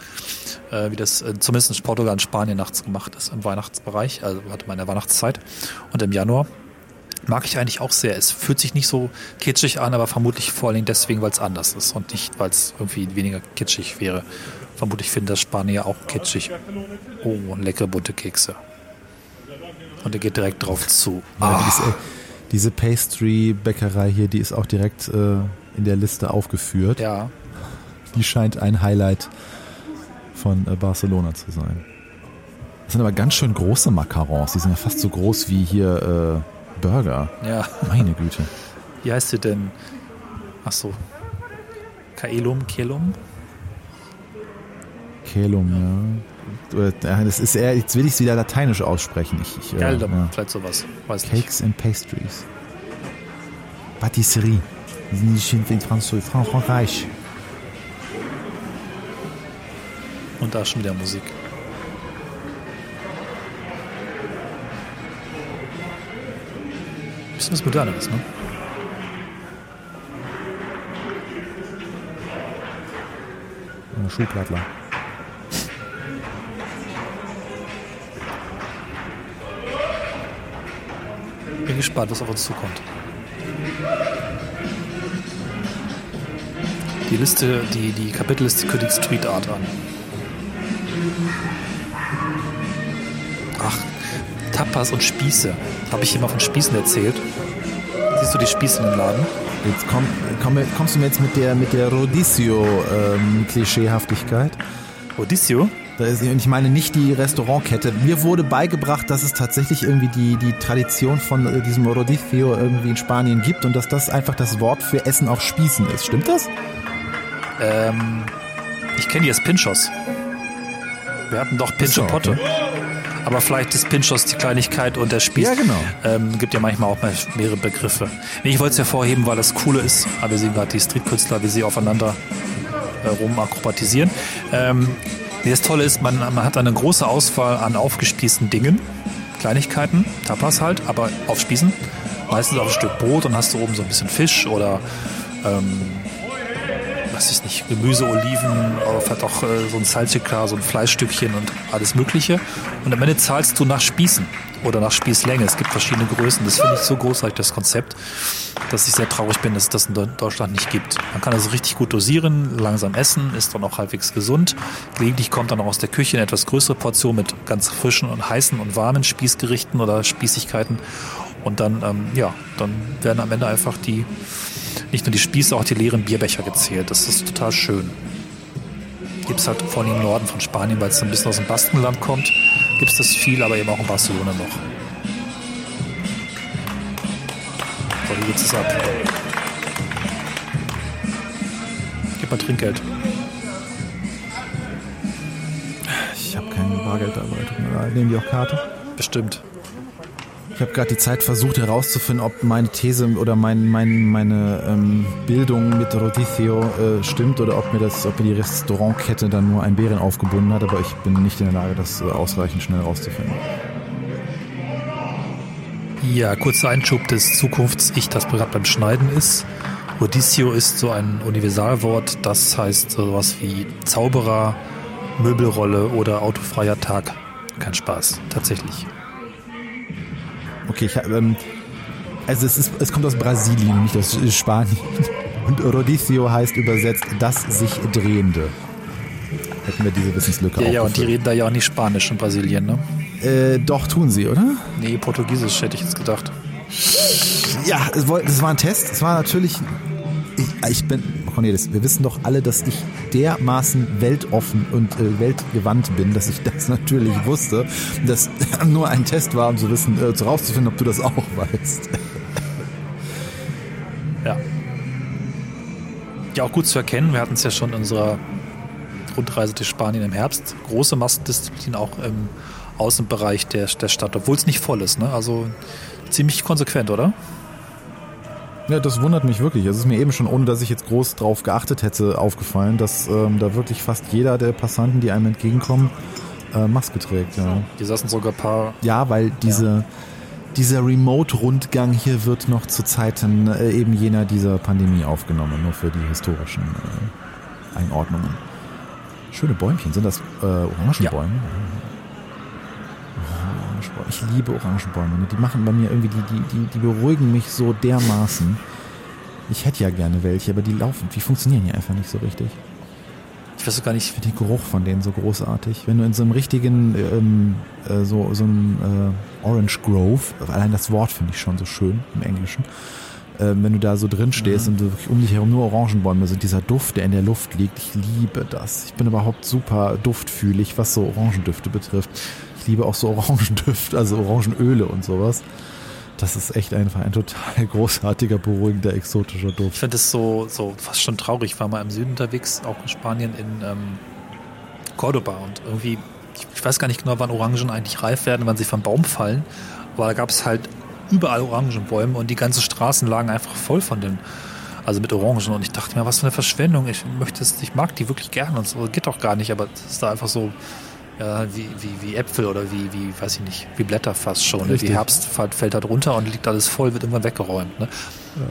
äh, wie das äh, zumindest in Portugal und Spanien nachts gemacht ist im Weihnachtsbereich, also hatte man in der Weihnachtszeit und im Januar mag ich eigentlich auch sehr. Es fühlt sich nicht so kitschig an, aber vermutlich vor allem deswegen, weil es anders ist und nicht, weil es irgendwie weniger kitschig wäre. Vermutlich finden das Spanier auch kitschig. Oh, leckere bunte Kekse. Und er geht direkt drauf zu. Ja, ah. diese, diese Pastry-Bäckerei hier, die ist auch direkt äh, in der Liste aufgeführt. Ja. Die scheint ein Highlight von äh, Barcelona zu sein. Das sind aber ganz schön große Macarons. Die sind ja fast so groß wie hier äh, Burger. Ja. Meine Güte. Wie heißt sie denn? Ach so. Kaelum, Kelum? Kelum, ja. Das ist eher, jetzt will ich es wieder lateinisch aussprechen. Ich, ich, Geil, äh, ja. vielleicht sowas. Weiß Cakes nicht. and Pastries. Patisserie. Nicht in Frankreich. Und da ist schon wieder Musik. Bisschen was Moderneres, ne? Schuhplattler. Bin gespannt, was auf uns zukommt. Die Liste, die, die Kapitelliste kündigt Street Art an. Tapas und Spieße. Habe ich immer von Spießen erzählt? Siehst du die Spieße im Laden? Jetzt komm, komm, kommst du mir jetzt mit der, mit der Rodizio-Klischeehaftigkeit? Ähm, Rodizio? und ich meine nicht die Restaurantkette. Mir wurde beigebracht, dass es tatsächlich irgendwie die, die Tradition von äh, diesem Rodizio irgendwie in Spanien gibt und dass das einfach das Wort für Essen auf Spießen ist. Stimmt das? Ähm, ich kenne die als Pinchos. Wir hatten doch Pincho Potte. Okay. Aber vielleicht ist Pinchos die Kleinigkeit und der Spieß. Ja, genau. Ähm, gibt ja manchmal auch mehrere Begriffe. Nee, ich wollte es hervorheben, weil das Coole ist. Aber wir sehen gerade die Streetkünstler, wie sie aufeinander äh, rumakrobatisieren. Ähm, nee, das Tolle ist, man, man hat eine große Auswahl an aufgespießten Dingen. Kleinigkeiten, Tapas halt, aber aufspießen. Meistens auf ein Stück Brot und hast du oben so ein bisschen Fisch oder ähm, was ist nicht, Gemüse, Oliven, vielleicht auch äh, so ein Salsiccia, so ein Fleischstückchen und alles Mögliche. Und am Ende zahlst du nach Spießen oder nach Spießlänge. Es gibt verschiedene Größen. Das finde ich so großartig, das Konzept, dass ich sehr traurig bin, dass es das in Deutschland nicht gibt. Man kann also richtig gut dosieren, langsam essen, ist dann auch halbwegs gesund. Gelegentlich kommt dann auch aus der Küche eine etwas größere Portion mit ganz frischen und heißen und warmen Spießgerichten oder Spießigkeiten. Und dann, ähm, ja, dann werden am Ende einfach die, nicht nur die Spieße, auch die leeren Bierbecher gezählt. Das ist total schön. Gibt es halt vor allem im Norden von Spanien, weil es ein bisschen aus dem Baskenland kommt gibt es das viel, aber eben auch in Barcelona noch. So, wie geht's ab? Gib mal Trinkgeld. Ich habe kein Bargeld dabei. Nehmen die auch Karte? Bestimmt. Ich habe gerade die Zeit versucht herauszufinden, ob meine These oder mein, mein, meine ähm, Bildung mit Rodicio äh, stimmt oder ob mir das, ob mir die Restaurantkette dann nur ein Bären aufgebunden hat, aber ich bin nicht in der Lage, das äh, ausreichend schnell herauszufinden. Ja, kurzer Einschub des Zukunfts-Ich, das gerade beim Schneiden ist. Rodicio ist so ein Universalwort, das heißt sowas wie Zauberer, Möbelrolle oder autofreier Tag. Kein Spaß, tatsächlich. Okay, ich ähm, also es, ist, es kommt aus Brasilien, nicht aus Spanien. Und Rodicio heißt übersetzt das sich Drehende. Hätten wir diese Wissenslücke Ja, ja, und die reden da ja auch nicht Spanisch in Brasilien, ne? Äh, doch, tun sie, oder? Nee, Portugiesisch hätte ich jetzt gedacht. Ja, es war ein Test. Es war natürlich. Ich, ich bin. Cornelis, wir wissen doch alle, dass ich dermaßen weltoffen und äh, weltgewandt bin, dass ich das [LAUGHS] natürlich wusste, dass [LAUGHS] nur ein Test war, um zu wissen, äh, zu rauszufinden, ob du das auch weißt. [LAUGHS] Ja. Ja, auch gut zu erkennen. Wir hatten es ja schon in unserer Rundreise durch Spanien im Herbst. Große Massendisziplin auch im Außenbereich der, der Stadt, obwohl es nicht voll ist. Ne? Also ziemlich konsequent, oder? Ja, das wundert mich wirklich. Es ist mir eben schon, ohne dass ich jetzt groß drauf geachtet hätte, aufgefallen, dass ähm, da wirklich fast jeder der Passanten, die einem entgegenkommen, äh, Maske trägt. Ja. Die saßen sogar ein paar. Ja, weil diese, ja. dieser Remote-Rundgang hier wird noch zu Zeiten äh, eben jener dieser Pandemie aufgenommen, nur für die historischen äh, Einordnungen. Schöne Bäumchen, sind das äh, Orangenbäume? Ja. Orangenbäume. Ich liebe Orangenbäume. Die machen bei mir irgendwie, die, die, die, beruhigen mich so dermaßen. Ich hätte ja gerne welche, aber die laufen, die funktionieren ja einfach nicht so richtig. Ich weiß gar nicht. Ich finde den Geruch von denen so großartig. Wenn du in so einem richtigen, ähm, äh, so, so einem äh, Orange Grove, allein das Wort finde ich schon so schön im Englischen, äh, wenn du da so drin stehst mhm. und wirklich um dich herum nur Orangenbäume sind, dieser Duft, der in der Luft liegt, ich liebe das. Ich bin überhaupt super duftfühlig, was so Orangendüfte betrifft. Ich liebe auch so Orangendüfte, also Orangenöle und sowas. Das ist echt einfach ein total [LAUGHS] großartiger, beruhigender, exotischer Duft. Ich finde es so, so fast schon traurig. Ich war mal im Süden unterwegs, auch in Spanien, in ähm, Cordoba. Und irgendwie, ich, ich, weiß gar nicht genau, wann Orangen eigentlich reif werden, wann sie vom Baum fallen. Aber da gab es halt überall Orangenbäume und die ganzen Straßen lagen einfach voll von den, also mit Orangen. Und ich dachte mir, was für eine Verschwendung. Ich möchte ich mag die wirklich gerne und so. Geht doch gar nicht, aber es ist da einfach so ja, wie, wie, wie Äpfel oder wie, wie, weiß ich nicht, wie Blätter fast schon. Ne? Die Herbst fällt da drunter und liegt alles voll, wird irgendwann weggeräumt. Ne? Ja.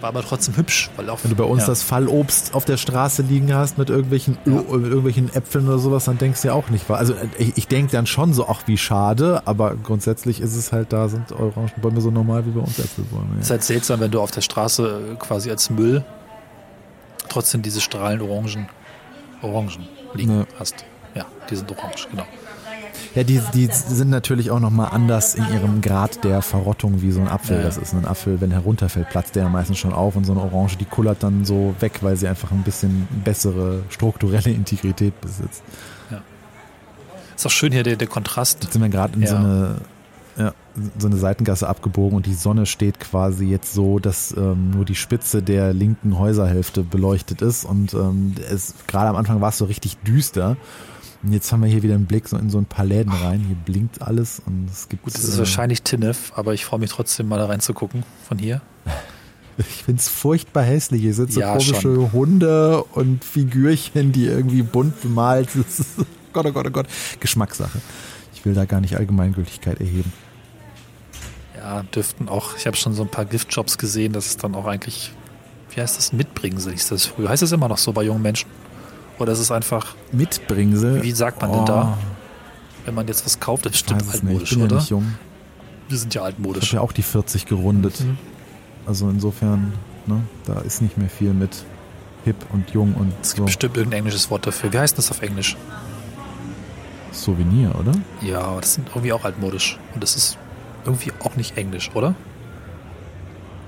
War aber trotzdem hübsch. Weil auch, Wenn du bei uns ja. das Fallobst auf der Straße liegen hast mit irgendwelchen, ja. mit irgendwelchen Äpfeln oder sowas, dann denkst du ja auch nicht. Also ich, ich denke dann schon so, ach wie schade, aber grundsätzlich ist es halt, da sind Orangenbäume so normal wie bei uns Äpfelbäume. Es ja. ist halt seltsam, wenn du auf der Straße quasi als Müll trotzdem diese strahlend Orangen, Orangen liegen hast. Ja, die sind orange, genau. Ja, die, die sind natürlich auch nochmal anders in ihrem Grad der Verrottung wie so ein Apfel. Ja, ja. Das ist ein Apfel, wenn er runterfällt, platzt der meistens schon auf und so eine Orange, die kullert dann so weg, weil sie einfach ein bisschen bessere strukturelle Integrität besitzt. Ja. Ist auch schön hier der, der Kontrast. Jetzt sind wir gerade in ja. so eine ja, so eine Seitengasse abgebogen und die Sonne steht quasi jetzt so, dass ähm, nur die Spitze der linken Häuserhälfte beleuchtet ist und ähm, es gerade am Anfang war es so richtig düster und jetzt haben wir hier wieder einen Blick so in so ein paar Läden rein. Hier blinkt alles und es gibt. Gut, es ist äh, wahrscheinlich Tinnef, aber ich freue mich trotzdem mal da reinzugucken von hier. [LAUGHS] Ich finde es furchtbar hässlich. Hier sind so ja, komische schon. Hunde und Figürchen, die irgendwie bunt bemalt [LAUGHS] sind. Gott, oh Gott, oh Gott. Geschmackssache. Ich will da gar nicht Allgemeingültigkeit erheben. Ja, dürften auch. Ich habe schon so ein paar Giftjobs gesehen. Das ist dann auch eigentlich wie heißt das? Mitbringsel hieß das früher. Heißt das immer noch so bei jungen Menschen? Oder ist es einfach. Mitbringsel? Wie sagt man oh. denn da? Oh. Wenn man jetzt was kauft, das ist bestimmt altmodisch, ich bin oder? Ja nicht jung. Wir sind ja altmodisch. Ich habe ja auch die 40 gerundet. Mhm. Also insofern, ne, da ist nicht mehr viel mit hip und jung und Es gibt so. bestimmt irgendein englisches Wort dafür. Wie heißt das auf Englisch? Souvenir, oder? Ja, aber das sind irgendwie auch altmodisch. Und das ist irgendwie auch nicht Englisch, oder?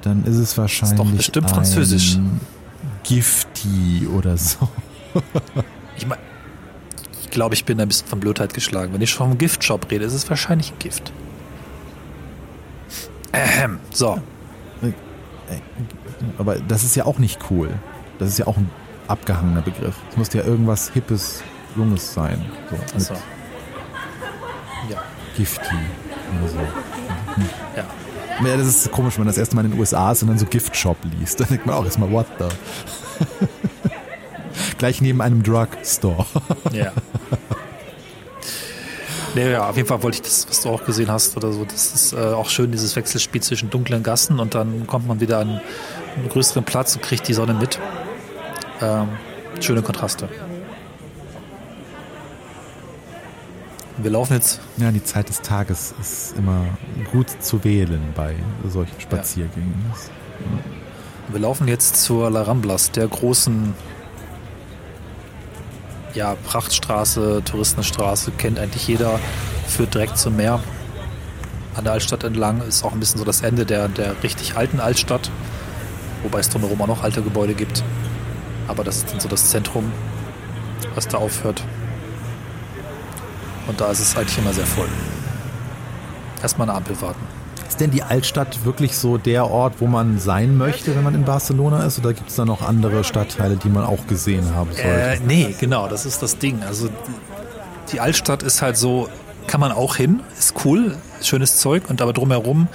Dann ist es wahrscheinlich. Das ist doch bestimmt Französisch. Gifty oder so. [LAUGHS] ich meine, ich glaube, ich bin ein bisschen von Blödheit geschlagen. Wenn ich schon vom Giftshop rede, ist es wahrscheinlich ein Gift. Ähm, so. Aber das ist ja auch nicht cool. Das ist ja auch ein abgehangener Begriff. Es muss ja irgendwas Hippes, Junges sein. So, so. Ja. Gifty oder so. Hm. Ja. Ja, das ist komisch, wenn man das erste Mal in den USA ist und dann so Gift Shop liest. Dann denkt man auch erstmal, what the? Gleich neben einem Drugstore. [LAUGHS] ja. Nee, ja, auf jeden Fall wollte ich das, was du auch gesehen hast oder so. Das ist äh, auch schön, dieses Wechselspiel zwischen dunklen Gassen und dann kommt man wieder an einen größeren Platz und kriegt die Sonne mit. Ähm, schöne Kontraste. Wir laufen jetzt. Ja, die Zeit des Tages ist immer gut zu wählen bei solchen Spaziergängen. Ja. Wir laufen jetzt zur La Ramblas, der großen ja, Prachtstraße, Touristenstraße, kennt eigentlich jeder, führt direkt zum Meer. An der Altstadt entlang ist auch ein bisschen so das Ende der, der richtig alten Altstadt, wobei es drumherum auch noch alte Gebäude gibt. Aber das ist dann so das Zentrum, was da aufhört. Und da ist es eigentlich immer sehr voll. Erstmal eine Ampel warten. Ist denn die Altstadt wirklich so der Ort, wo man sein möchte, wenn man in Barcelona ist? Oder gibt es da noch andere Stadtteile, die man auch gesehen haben sollte? Äh, nee, genau, das ist das Ding. Also die Altstadt ist halt so, kann man auch hin, ist cool, schönes Zeug und aber drumherum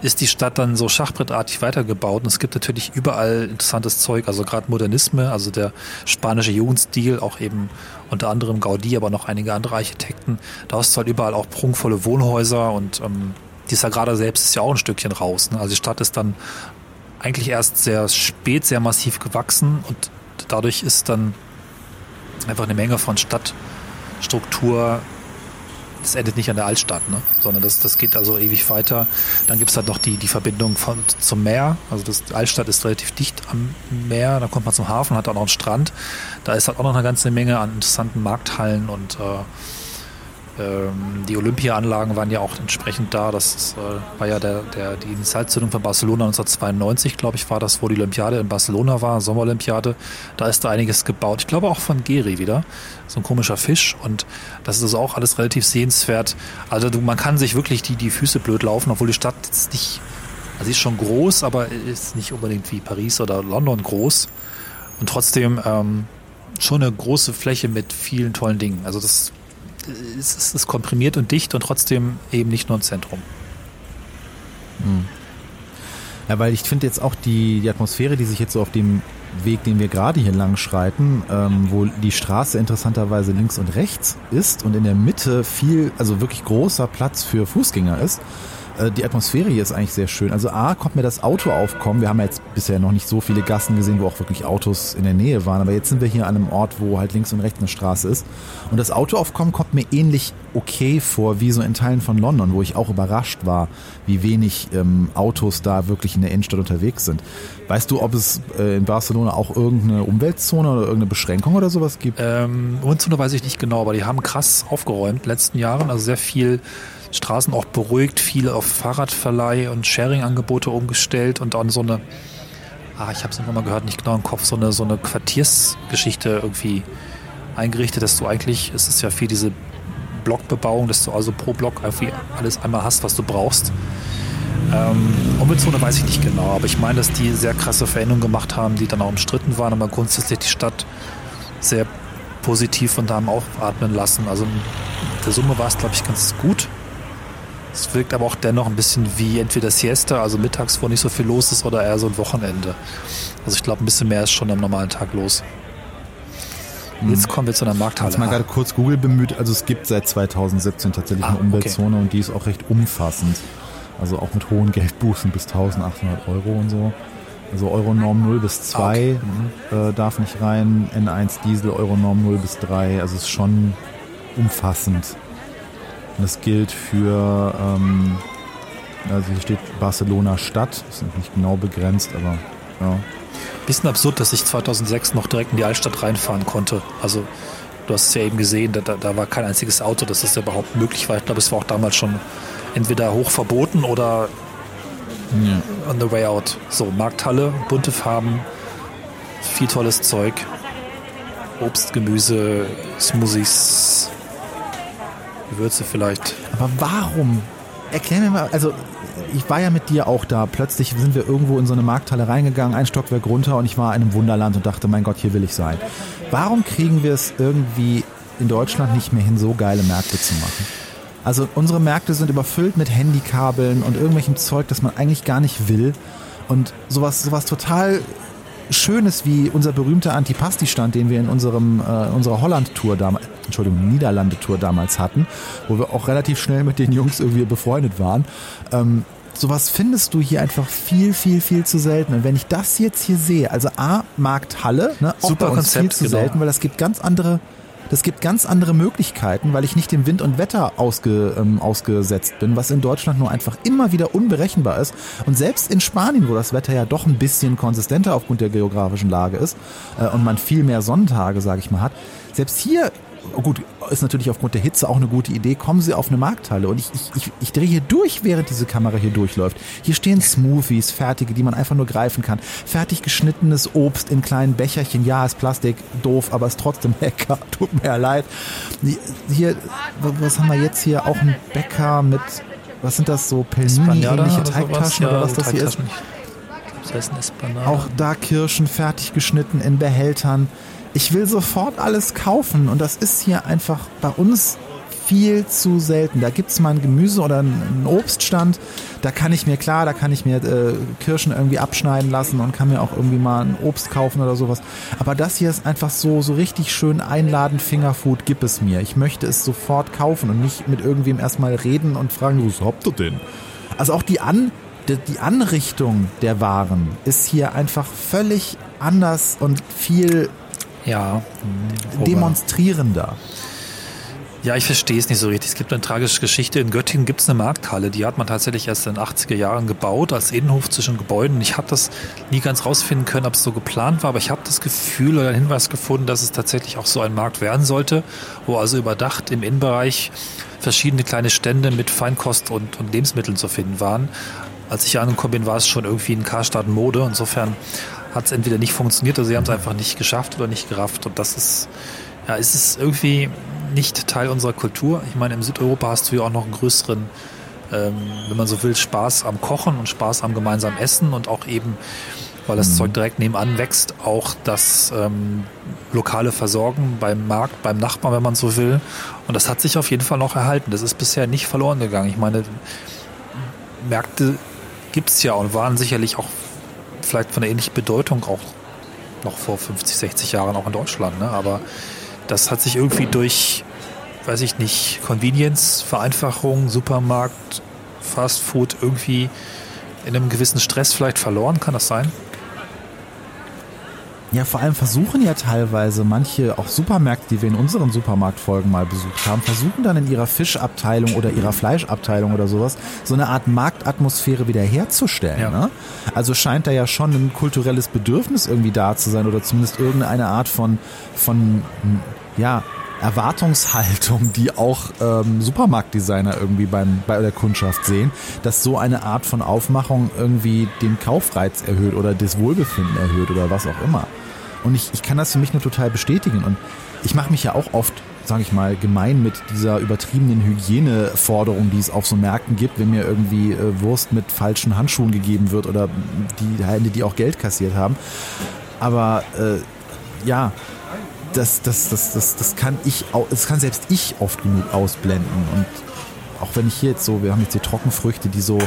ist die Stadt dann so schachbrettartig weitergebaut und es gibt natürlich überall interessantes Zeug, also gerade Modernisme, also der spanische Jugendstil, auch eben unter anderem Gaudi, aber noch einige andere Architekten. Da hast du halt überall auch prunkvolle Wohnhäuser und ähm, die Sagrada selbst ist ja auch ein Stückchen raus. Ne? Also die Stadt ist dann eigentlich erst sehr spät, sehr massiv gewachsen und dadurch ist dann einfach eine Menge von Stadtstruktur das endet nicht an der Altstadt, ne? sondern das, das geht also ewig weiter. Dann gibt es halt noch die, die Verbindung von, zum Meer. Also das, die Altstadt ist relativ dicht am Meer, da kommt man zum Hafen, hat auch noch einen Strand. Da ist halt auch noch eine ganze Menge an interessanten Markthallen und äh, ähm, die Olympiaanlagen waren ja auch entsprechend da. Das äh, war ja der, der, die Initialzündung von Barcelona 1992, glaube ich, war das, wo die Olympiade in Barcelona war, Sommerolympiade. Da ist da einiges gebaut. Ich glaube auch von Geri wieder. So ein komischer Fisch. Und das ist also auch alles relativ sehenswert. Also du, man kann sich wirklich die, die Füße blöd laufen, obwohl die Stadt jetzt nicht, also sie ist schon groß, aber ist nicht unbedingt wie Paris oder London groß. Und trotzdem ähm, schon eine große Fläche mit vielen tollen Dingen. Also das es ist komprimiert und dicht und trotzdem eben nicht nur ein Zentrum. Hm. Ja, weil ich finde jetzt auch die, die Atmosphäre, die sich jetzt so auf dem Weg, den wir gerade hier lang schreiten, ähm, wo die Straße interessanterweise links und rechts ist und in der Mitte viel, also wirklich großer Platz für Fußgänger ist, die Atmosphäre hier ist eigentlich sehr schön. Also A, kommt mir das Auto aufkommen. Wir haben ja jetzt bisher noch nicht so viele Gassen gesehen, wo auch wirklich Autos in der Nähe waren. Aber jetzt sind wir hier an einem Ort, wo halt links und rechts eine Straße ist. Und das Autoaufkommen kommt mir ähnlich okay vor, wie so in Teilen von London, wo ich auch überrascht war, wie wenig ähm, Autos da wirklich in der Innenstadt unterwegs sind. Weißt du, ob es äh, in Barcelona auch irgendeine Umweltzone oder irgendeine Beschränkung oder sowas gibt? Ähm, Umweltzone weiß ich nicht genau, aber die haben krass aufgeräumt in den letzten Jahren. Also sehr viel Straßen auch beruhigt, viel auf Fahrradverleih und Sharing-Angebote umgestellt und dann so eine, ah, ich habe es irgendwann mal gehört, nicht genau im Kopf, so eine, so eine Quartiersgeschichte irgendwie eingerichtet, dass du eigentlich, es ist ja viel diese Blockbebauung, dass du also pro Block irgendwie alles einmal hast, was du brauchst. Ähm, Umweltzone weiß ich nicht genau, aber ich meine, dass die sehr krasse Veränderungen gemacht haben, die dann auch umstritten waren, aber grundsätzlich die Stadt sehr positiv von da aufatmen lassen. Also in der Summe war es, glaube ich, ganz gut. Es wirkt aber auch dennoch ein bisschen wie entweder Siesta, also mittags, wo nicht so viel los ist, oder eher so ein Wochenende. Also ich glaube, ein bisschen mehr ist schon am normalen Tag los. Jetzt kommen wir zu einer Markthalle. Jetzt mal gerade kurz Google bemüht. Also es gibt seit 2017 tatsächlich ah, eine Umweltzone okay. und die ist auch recht umfassend. Also auch mit hohen Geldbußen bis 1800 Euro und so. Also Euronorm 0 bis 2 okay. äh, darf nicht rein, N1 Diesel, Euronorm 0 bis 3. Also es ist schon umfassend. Und das gilt für, ähm, also hier steht Barcelona Stadt, das ist nicht genau begrenzt, aber ja. Bisschen absurd, dass ich 2006 noch direkt in die Altstadt reinfahren konnte. Also du hast es ja eben gesehen, da, da war kein einziges Auto, dass das überhaupt möglich war. Ich glaube, es war auch damals schon entweder hoch verboten oder ja. on the way out. So, Markthalle, bunte Farben, viel tolles Zeug. Obst, Gemüse, Smoothies, Gewürze vielleicht. Aber warum? Erklär mir mal, also ich war ja mit dir auch da. Plötzlich sind wir irgendwo in so eine Markthalle reingegangen, ein Stockwerk runter und ich war in einem Wunderland und dachte, mein Gott, hier will ich sein. Warum kriegen wir es irgendwie in Deutschland nicht mehr hin, so geile Märkte zu machen? Also unsere Märkte sind überfüllt mit Handykabeln und irgendwelchem Zeug, das man eigentlich gar nicht will. Und sowas, sowas total Schönes wie unser berühmter Antipasti-Stand, den wir in unserem, äh, unserer Holland-Tour damals, Entschuldigung, Niederlande-Tour damals hatten, wo wir auch relativ schnell mit den Jungs irgendwie befreundet waren. Ähm, sowas findest du hier einfach viel, viel, viel zu selten. Und wenn ich das jetzt hier sehe, also A, Markthalle, ne, auch Super bei uns Konzept, viel zu genau. selten, weil es gibt ganz andere das gibt ganz andere Möglichkeiten, weil ich nicht dem Wind und Wetter ausge, ähm, ausgesetzt bin, was in Deutschland nur einfach immer wieder unberechenbar ist. Und selbst in Spanien, wo das Wetter ja doch ein bisschen konsistenter aufgrund der geografischen Lage ist äh, und man viel mehr Sonnentage, sage ich mal, hat, selbst hier gut, ist natürlich aufgrund der Hitze auch eine gute Idee, kommen Sie auf eine Markthalle und ich, ich, ich, ich drehe hier durch, während diese Kamera hier durchläuft. Hier stehen Smoothies, fertige, die man einfach nur greifen kann. Fertig geschnittenes Obst in kleinen Becherchen. Ja, ist Plastik, doof, aber ist trotzdem [LAUGHS] lecker. Tut mir leid. Hier, was haben wir jetzt hier? Auch ein Bäcker mit, was sind das so, Pelmini-ähnliche Teigtaschen oder was das hier ist? Das heißt Auch da Kirschen fertig geschnitten in Behältern ich will sofort alles kaufen und das ist hier einfach bei uns viel zu selten. Da gibt es mal ein Gemüse oder einen Obststand, da kann ich mir, klar, da kann ich mir äh, Kirschen irgendwie abschneiden lassen und kann mir auch irgendwie mal ein Obst kaufen oder sowas. Aber das hier ist einfach so, so richtig schön einladend, Fingerfood, gib es mir. Ich möchte es sofort kaufen und nicht mit irgendwem erstmal reden und fragen, was habt ihr denn? Also auch die An die Anrichtung der Waren ist hier einfach völlig anders und viel ja. demonstrierender. Ja, ich verstehe es nicht so richtig. Es gibt eine tragische Geschichte. In Göttingen gibt es eine Markthalle, die hat man tatsächlich erst in den 80er Jahren gebaut, als Innenhof zwischen Gebäuden. Ich habe das nie ganz rausfinden können, ob es so geplant war, aber ich habe das Gefühl oder einen Hinweis gefunden, dass es tatsächlich auch so ein Markt werden sollte, wo also überdacht im Innenbereich verschiedene kleine Stände mit Feinkost und, und Lebensmitteln zu finden waren. Als ich hier angekommen bin, war es schon irgendwie ein Karstadt Mode. Insofern hat es entweder nicht funktioniert oder sie haben es einfach nicht geschafft oder nicht gerafft. Und das ist, ja, ist es irgendwie nicht Teil unserer Kultur. Ich meine, im Südeuropa hast du ja auch noch einen größeren, ähm, wenn man so will, Spaß am Kochen und Spaß am gemeinsamen Essen und auch eben, weil das mhm. Zeug direkt nebenan wächst, auch das ähm, lokale Versorgen beim Markt, beim Nachbarn, wenn man so will. Und das hat sich auf jeden Fall noch erhalten. Das ist bisher nicht verloren gegangen. Ich meine, Märkte gibt es ja und waren sicherlich auch vielleicht von der ähnlichen Bedeutung auch noch vor 50, 60 Jahren auch in Deutschland. Ne? Aber das hat sich irgendwie durch, weiß ich nicht, Convenience, Vereinfachung, Supermarkt, Fast Food irgendwie in einem gewissen Stress vielleicht verloren. Kann das sein? Ja, vor allem versuchen ja teilweise manche, auch Supermärkte, die wir in unseren Supermarktfolgen mal besucht haben, versuchen dann in ihrer Fischabteilung oder ihrer Fleischabteilung oder sowas so eine Art Marktatmosphäre wiederherzustellen. Ja. Ne? Also scheint da ja schon ein kulturelles Bedürfnis irgendwie da zu sein oder zumindest irgendeine Art von, von ja, Erwartungshaltung, die auch ähm, Supermarktdesigner irgendwie beim, bei der Kundschaft sehen, dass so eine Art von Aufmachung irgendwie den Kaufreiz erhöht oder das Wohlbefinden erhöht oder was auch immer. Und ich, ich kann das für mich nur total bestätigen. Und ich mache mich ja auch oft, sage ich mal, gemein mit dieser übertriebenen Hygieneforderung, die es auf so Märkten gibt, wenn mir irgendwie äh, Wurst mit falschen Handschuhen gegeben wird oder die Hände, die auch Geld kassiert haben. Aber äh, ja, das, das, das, das, das kann ich, das kann selbst ich oft genug ausblenden. Und auch wenn ich hier jetzt so, wir haben jetzt hier Trockenfrüchte, die so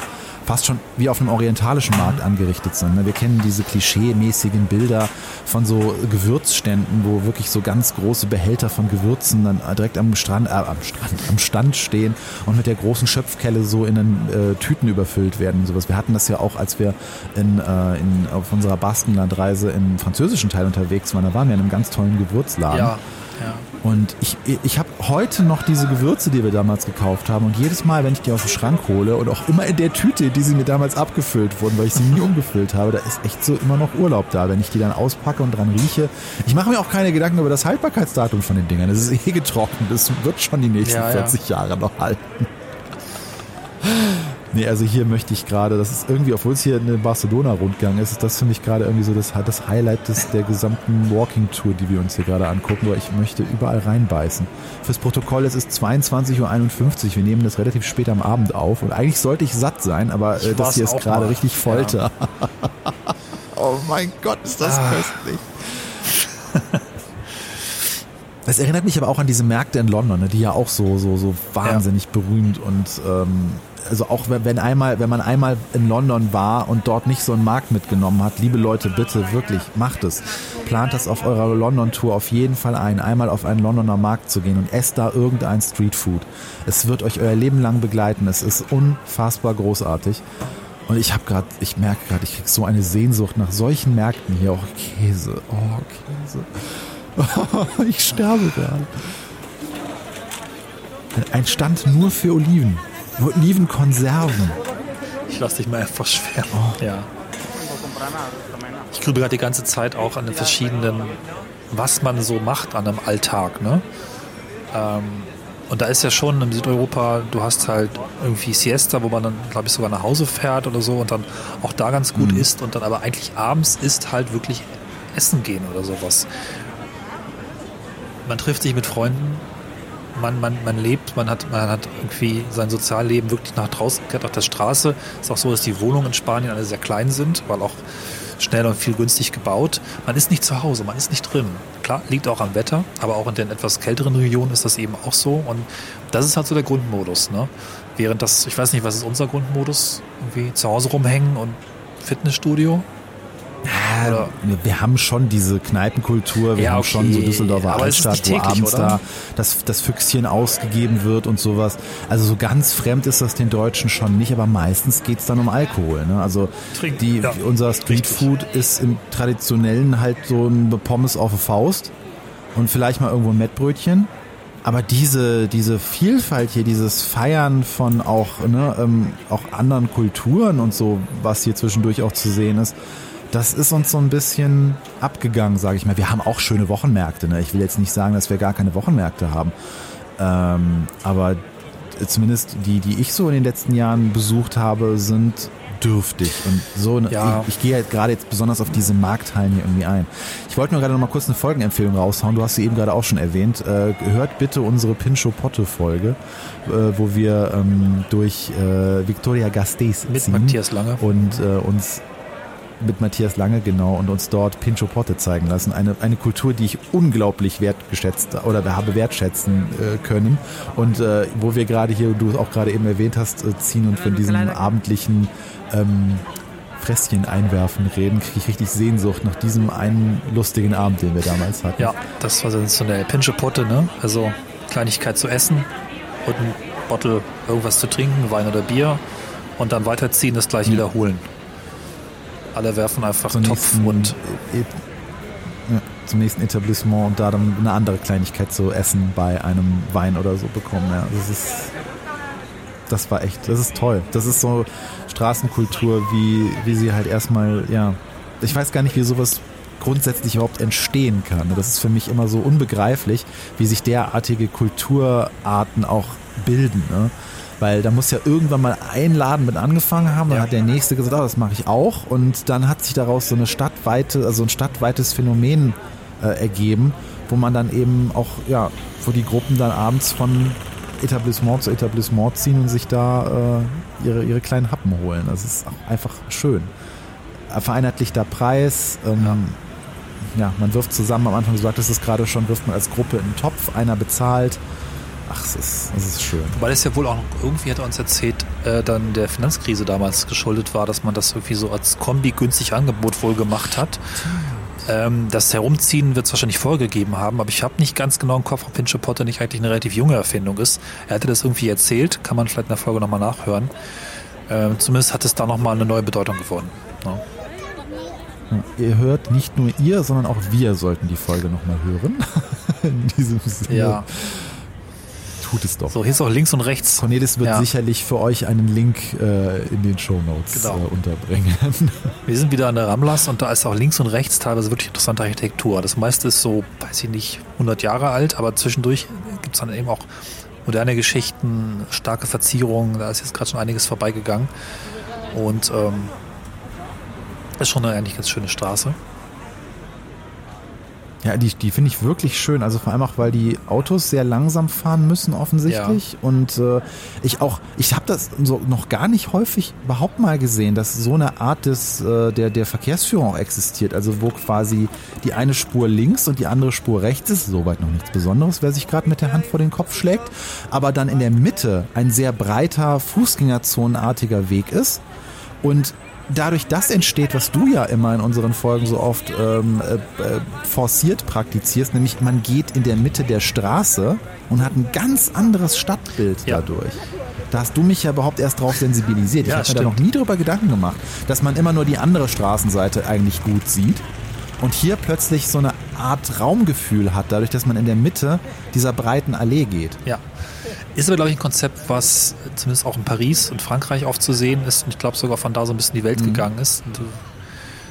fast schon wie auf einem orientalischen Markt angerichtet sind. Ne? Wir kennen diese klischee-mäßigen Bilder von so Gewürzständen, wo wirklich so ganz große Behälter von Gewürzen dann direkt am Strand, äh, am Strand, am Stand stehen und mit der großen Schöpfkelle so in den äh, Tüten überfüllt werden und sowas. Wir hatten das ja auch, als wir in, äh, in, auf unserer Baskenlandreise im französischen Teil unterwegs waren. Da waren wir in einem ganz tollen Gewürzladen. Ja. Ja. Und ich, ich habe heute noch diese Gewürze, die wir damals gekauft haben. Und jedes Mal, wenn ich die aus dem Schrank hole und auch immer in der Tüte, die sie mir damals abgefüllt wurden, weil ich sie nie [LAUGHS] umgefüllt habe, da ist echt so immer noch Urlaub da, wenn ich die dann auspacke und dran rieche. Ich mache mir auch keine Gedanken über das Haltbarkeitsdatum von den Dingern. Das ist eh getrocknet. Das wird schon die nächsten ja, 40 ja. Jahre noch halten. Nee, also hier möchte ich gerade, das ist irgendwie, obwohl es hier eine Barcelona-Rundgang ist, ist das für mich gerade irgendwie so das, das Highlight des, der gesamten Walking-Tour, die wir uns hier gerade angucken, weil ich möchte überall reinbeißen. Fürs Protokoll, es ist 22.51 Uhr, wir nehmen das relativ spät am Abend auf und eigentlich sollte ich satt sein, aber äh, das hier ist gerade richtig Folter. Ja. [LAUGHS] oh mein Gott, ist das ah. köstlich. [LAUGHS] Das erinnert mich aber auch an diese Märkte in London, ne, die ja auch so, so, so wahnsinnig ja. berühmt und ähm, also auch wenn einmal, wenn man einmal in London war und dort nicht so einen Markt mitgenommen hat, liebe Leute, bitte wirklich macht es. Plant das auf eurer London-Tour auf jeden Fall ein, einmal auf einen Londoner Markt zu gehen und esst da irgendein Streetfood. Es wird euch euer Leben lang begleiten. Es ist unfassbar großartig. Und ich habe gerade, ich merke gerade, ich krieg so eine Sehnsucht nach solchen Märkten hier. Auch Käse, oh Käse. [LAUGHS] ich sterbe gerade. Ein Stand nur für Oliven. Olivenkonserven. Ich lasse dich mal einfach schwer. Oh. Ja. Ich grübe gerade die ganze Zeit auch an den verschiedenen, was man so macht an einem Alltag. Ne? Ähm, und da ist ja schon in Südeuropa, du hast halt irgendwie Siesta, wo man dann, glaube ich, sogar nach Hause fährt oder so und dann auch da ganz gut mhm. isst und dann aber eigentlich abends isst halt wirklich essen gehen oder sowas. Man trifft sich mit Freunden man, man, man lebt, man hat, man hat irgendwie sein Sozialleben wirklich nach draußen gehört, auf der Straße. Es ist auch so, dass die Wohnungen in Spanien alle sehr klein sind, weil auch schnell und viel günstig gebaut. Man ist nicht zu Hause, man ist nicht drin. Klar, liegt auch am Wetter, aber auch in den etwas kälteren Regionen ist das eben auch so. Und das ist halt so der Grundmodus. Ne? Während das, ich weiß nicht, was ist unser Grundmodus? Irgendwie zu Hause rumhängen und Fitnessstudio? Ja, wir haben schon diese Kneipenkultur, wir ja, haben okay. schon so Düsseldorfer Altstadt, täglich, wo abends oder? da das, das Füchschen ausgegeben wird und sowas. Also so ganz fremd ist das den Deutschen schon nicht, aber meistens geht es dann um Alkohol. Ne? Also die, ja, unser Streetfood ist im traditionellen halt so ein Pommes auf der Faust und vielleicht mal irgendwo ein Mettbrötchen. Aber diese, diese Vielfalt hier, dieses Feiern von auch, ne, ähm, auch anderen Kulturen und so, was hier zwischendurch auch zu sehen ist, das ist uns so ein bisschen abgegangen, sage ich mal. Wir haben auch schöne Wochenmärkte. Ne? Ich will jetzt nicht sagen, dass wir gar keine Wochenmärkte haben. Ähm, aber zumindest die, die ich so in den letzten Jahren besucht habe, sind dürftig. Und so, ja. ich, ich gehe halt gerade jetzt besonders auf diese Markthallen hier irgendwie ein. Ich wollte nur gerade noch mal kurz eine Folgenempfehlung raushauen. Du hast sie eben gerade auch schon erwähnt. Äh, hört bitte unsere Pincho Potte Folge, äh, wo wir ähm, durch äh, Victoria Gasteiz mit Matthias Lange und äh, uns mit Matthias Lange, genau, und uns dort Pincho Potte zeigen lassen. Eine, eine Kultur, die ich unglaublich wertgeschätzt oder habe wertschätzen äh, können. Und äh, wo wir gerade hier, du es auch gerade eben erwähnt hast, äh, ziehen und von diesem abendlichen ähm, Fresschen einwerfen reden, kriege ich richtig Sehnsucht nach diesem einen lustigen Abend, den wir damals hatten. Ja, das war sensationell. Pincho Potte, ne? Also Kleinigkeit zu essen und ein Bottle irgendwas zu trinken, Wein oder Bier und dann weiterziehen, das gleich mhm. wiederholen. Alle werfen einfach zum Topf nächsten, und. E ja, zum nächsten Etablissement und da dann eine andere Kleinigkeit zu essen bei einem Wein oder so bekommen. Ja, das ist. Das war echt, das ist toll. Das ist so Straßenkultur, wie, wie sie halt erstmal, ja. Ich weiß gar nicht, wie sowas grundsätzlich überhaupt entstehen kann. Das ist für mich immer so unbegreiflich, wie sich derartige Kulturarten auch bilden. Ne? Weil da muss ja irgendwann mal ein Laden mit angefangen haben, dann ja. hat der nächste gesagt, oh, das mache ich auch. Und dann hat sich daraus so eine stadtweite, also ein stadtweites Phänomen äh, ergeben, wo man dann eben auch, ja, wo die Gruppen dann abends von Etablissement zu Etablissement ziehen und sich da äh, ihre, ihre kleinen Happen holen. Das ist einfach schön. Vereinheitlichter Preis, ähm, ja. ja. man wirft zusammen, am Anfang, du sagtest es gerade schon, wirft man als Gruppe in den Topf, einer bezahlt Ach, es ist, es ist schön. Weil es ja wohl auch noch, irgendwie hat er uns erzählt, äh, dann der Finanzkrise damals geschuldet war, dass man das irgendwie so als Kombi günstig Angebot wohl gemacht hat. Ähm, das Herumziehen wird es wahrscheinlich vorgegeben haben, aber ich habe nicht ganz genau im Kopf, ob Pinche Potter nicht eigentlich eine relativ junge Erfindung ist. Er hatte das irgendwie erzählt, kann man vielleicht in der Folge nochmal nachhören. Ähm, zumindest hat es da nochmal eine neue Bedeutung gewonnen. Ne? Ihr hört nicht nur ihr, sondern auch wir sollten die Folge nochmal hören. [LAUGHS] in diesem Sinne. Ja. Tut es doch. So, hier ist auch links und rechts. Cornelis wird Ja. sicherlich für euch einen Link äh, in den Show Notes Genau. äh, unterbringen. [LAUGHS] Wir sind wieder an der Ramlas und da ist auch links und rechts teilweise wirklich interessante Architektur. Das meiste ist so, weiß ich nicht, 100 Jahre alt, aber zwischendurch gibt es dann eben auch moderne Geschichten, starke Verzierungen. Da ist jetzt gerade schon einiges vorbeigegangen. Und ähm, ist schon eine eigentlich ganz schöne Straße. Ja, die, die finde ich wirklich schön. Also vor allem auch, weil die Autos sehr langsam fahren müssen offensichtlich. Und äh, ich auch, ich habe das so noch gar nicht häufig überhaupt mal gesehen, dass so eine Art des äh, der der Verkehrsführung auch existiert. Also wo quasi die eine Spur links und die andere Spur rechts ist. Soweit noch nichts Besonderes, wer sich gerade mit der Hand vor den Kopf schlägt. Aber dann in der Mitte ein sehr breiter Fußgängerzonenartiger Weg ist. Und dadurch das entsteht, was du ja immer in unseren Folgen so oft ähm, äh, äh, forciert praktizierst, nämlich man geht in der Mitte der Straße und hat ein ganz anderes Stadtbild Ja. dadurch. Da hast du mich ja überhaupt erst drauf sensibilisiert. Ich Ja, habe mir da noch nie drüber Gedanken gemacht, dass man immer nur die andere Straßenseite eigentlich gut sieht und hier plötzlich so eine Art Raumgefühl hat, dadurch, dass man in der Mitte dieser breiten Allee geht. Ja. Ist aber, glaube ich, ein Konzept, was zumindest auch in Paris und Frankreich oft zu sehen ist. Und ich glaube sogar von da so ein bisschen die Welt gegangen ist. Äh,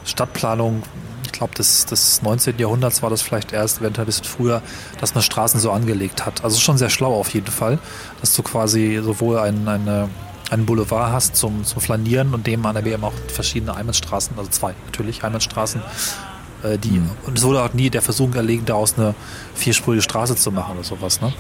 Stadtplanung, ich glaube, des, des 19. Jahrhunderts war das vielleicht erst, eventuell ein bisschen früher, dass man Straßen so angelegt hat. Also schon sehr schlau auf jeden Fall, dass du quasi sowohl ein, eine, einen Boulevard hast zum, zum Flanieren und dem an der WM auch verschiedene Einbahnstraßen, also zwei natürlich Einbahnstraßen, äh, die, und es wurde auch nie der Versuch erlegen, daraus eine vierspurige Straße zu machen oder sowas, ne?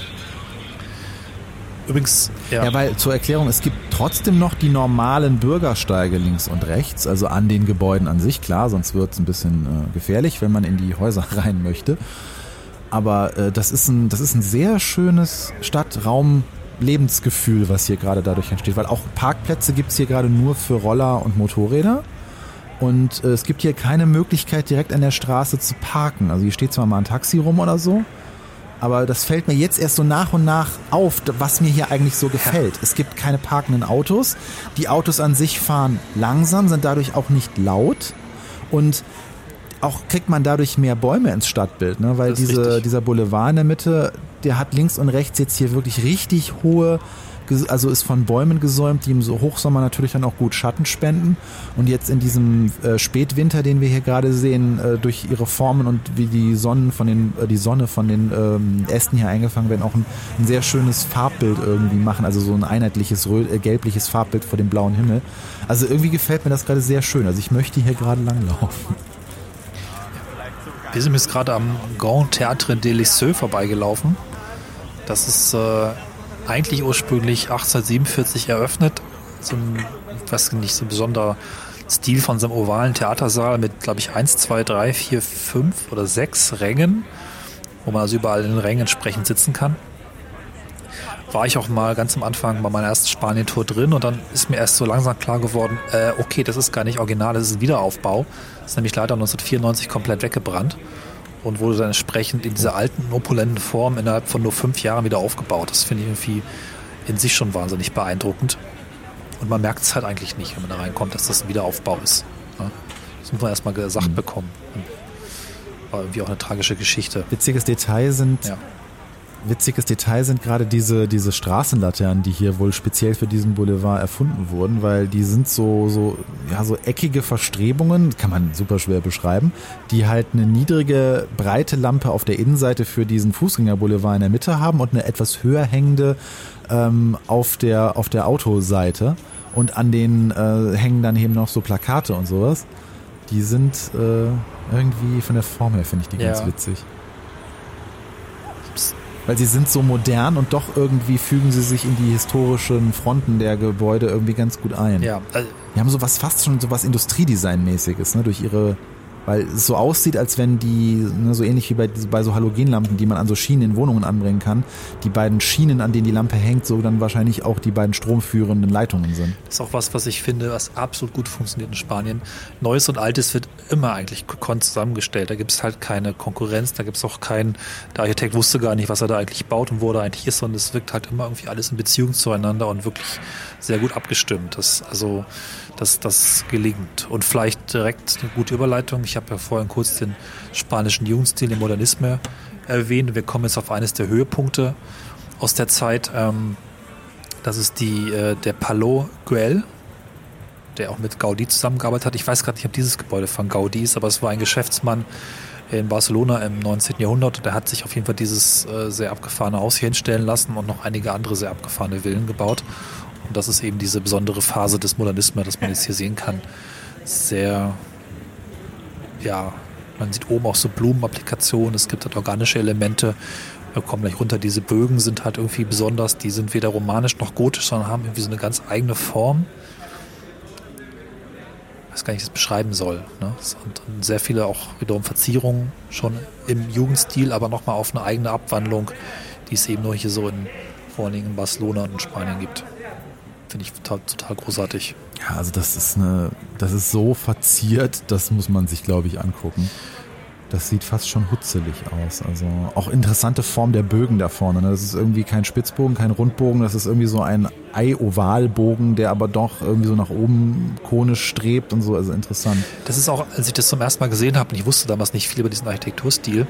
Übrigens, ja. Ja, weil zur Erklärung, es gibt trotzdem noch die normalen Bürgersteige links und rechts, also an den Gebäuden an sich, klar, sonst wird es ein bisschen äh, gefährlich, wenn man in die Häuser [LAUGHS] rein möchte. Aber äh, das, ist ein, das ist ein sehr schönes Stadtraum-Lebensgefühl, was hier gerade dadurch entsteht, weil auch Parkplätze gibt es hier gerade nur für Roller und Motorräder. Und äh, es gibt hier keine Möglichkeit, direkt an der Straße zu parken. Also hier steht zwar mal ein Taxi rum oder so, aber das fällt mir jetzt erst so nach und nach auf, was mir hier eigentlich so gefällt. Es gibt keine parkenden Autos. Die Autos an sich fahren langsam, sind dadurch auch nicht laut. Und auch kriegt man dadurch mehr Bäume ins Stadtbild, ne? weil diese, richtig. dieser Boulevard in der Mitte, der hat links und rechts jetzt hier wirklich richtig hohe, also ist von Bäumen gesäumt, die im so Hochsommer natürlich dann auch gut Schatten spenden. Und jetzt in diesem äh, Spätwinter, den wir hier gerade sehen, äh, durch ihre Formen und wie die Sonnen von den, äh, die Sonne von den ähm, Ästen hier eingefangen werden, auch ein, ein sehr schönes Farbbild irgendwie machen. Also so ein einheitliches rö- äh, gelbliches Farbbild vor dem blauen Himmel. Also irgendwie gefällt mir das gerade sehr schön. Also ich möchte hier gerade langlaufen. Wir sind jetzt gerade am Grand Théâtre de Lisieux vorbeigelaufen. Das ist äh, eigentlich ursprünglich 1847 eröffnet. So ein, was nicht, so ein besonderer Stil von so einem ovalen Theatersaal mit, glaube ich, 1, 2, 3, 4, 5 oder 6 Rängen, wo man also überall in den Rängen entsprechend sitzen kann. War ich auch mal ganz am Anfang bei meiner ersten Spanien-Tour drin und dann ist mir erst so langsam klar geworden, äh, okay, das ist gar nicht original, das ist ein Wiederaufbau. Das ist nämlich leider 1994 komplett weggebrannt und wurde dann entsprechend in dieser alten, opulenten Form innerhalb von nur fünf Jahren wieder aufgebaut. Das finde ich irgendwie in sich schon wahnsinnig beeindruckend. Und man merkt es halt eigentlich nicht, wenn man da reinkommt, dass das ein Wiederaufbau ist. Ja? Das muss man erstmal gesagt bekommen. War irgendwie auch eine tragische Geschichte. Witziges Detail sind Ja. Witziges Detail sind gerade diese, diese Straßenlaternen, die hier wohl speziell für diesen Boulevard erfunden wurden, weil die sind so, so, ja, so eckige Verstrebungen, kann man super schwer beschreiben, die halt eine niedrige, breite Lampe auf der Innenseite für diesen Fußgängerboulevard in der Mitte haben und eine etwas höher hängende ähm, auf, der, auf der Autoseite. Und an denen äh, hängen dann eben noch so Plakate und sowas. Die sind äh, irgendwie von der Form her, finde ich die ganz Ja. witzig. Weil sie sind so modern und doch irgendwie fügen sie sich in die historischen Fronten der Gebäude irgendwie ganz gut ein. Ja, also, Die haben sowas fast schon sowas Industriedesign-mäßiges, ne? Durch ihre weil es so aussieht, als wenn die, ne, so ähnlich wie bei, bei so Halogenlampen, die man an so Schienen in Wohnungen anbringen kann, die beiden Schienen, an denen die Lampe hängt, so dann wahrscheinlich auch die beiden stromführenden Leitungen sind. Das ist auch was, was ich finde, was absolut gut funktioniert in Spanien. Neues und Altes wird immer eigentlich gekonnt zusammengestellt. Da gibt es halt keine Konkurrenz, da gibt es auch keinen, der Architekt wusste gar nicht, was er da eigentlich baut und wo er eigentlich ist, sondern es wirkt halt immer irgendwie alles in Beziehung zueinander und wirklich sehr gut abgestimmt. Das, also, das, das gelingt. Und vielleicht direkt eine gute Überleitung. Ich habe ja vorhin kurz den spanischen Jugendstil, den Modernisme erwähnt. Wir kommen jetzt auf eines der Höhepunkte aus der Zeit. Ähm, das ist die, äh, der Palo Güell, der auch mit Gaudi zusammengearbeitet hat. Ich weiß gerade nicht, ob dieses Gebäude von Gaudi ist, aber es war ein Geschäftsmann in Barcelona im 19. Jahrhundert und der hat sich auf jeden Fall dieses äh, sehr abgefahrene Haus hier hinstellen lassen und noch einige andere sehr abgefahrene Villen gebaut. Und das ist eben diese besondere Phase des Modernismus, das man jetzt hier sehen kann. Sehr, ja, man sieht oben auch so Blumenapplikationen, es gibt halt organische Elemente. Wir kommen gleich runter, diese Bögen sind halt irgendwie besonders, die sind weder romanisch noch gotisch, sondern haben irgendwie so eine ganz eigene Form. Ich weiß gar nicht, wie ich das beschreiben soll. Ne? Und sehr viele auch wiederum Verzierungen schon im Jugendstil, aber nochmal auf eine eigene Abwandlung, die es eben nur hier so in, vor allen Dingen in Barcelona und in Spanien gibt. Finde ich total, total großartig. Ja, also das ist eine, das ist so verziert, das muss man sich, glaube ich, angucken. Das sieht fast schon hutzelig aus. Also auch interessante Form der Bögen da vorne. Ne? Das ist irgendwie kein Spitzbogen, kein Rundbogen, das ist irgendwie so ein Ei-Ovalbogen, der aber doch irgendwie so nach oben konisch strebt und so. Also interessant. Das ist auch, als ich das zum ersten Mal gesehen habe, und ich wusste damals nicht viel über diesen Architekturstil,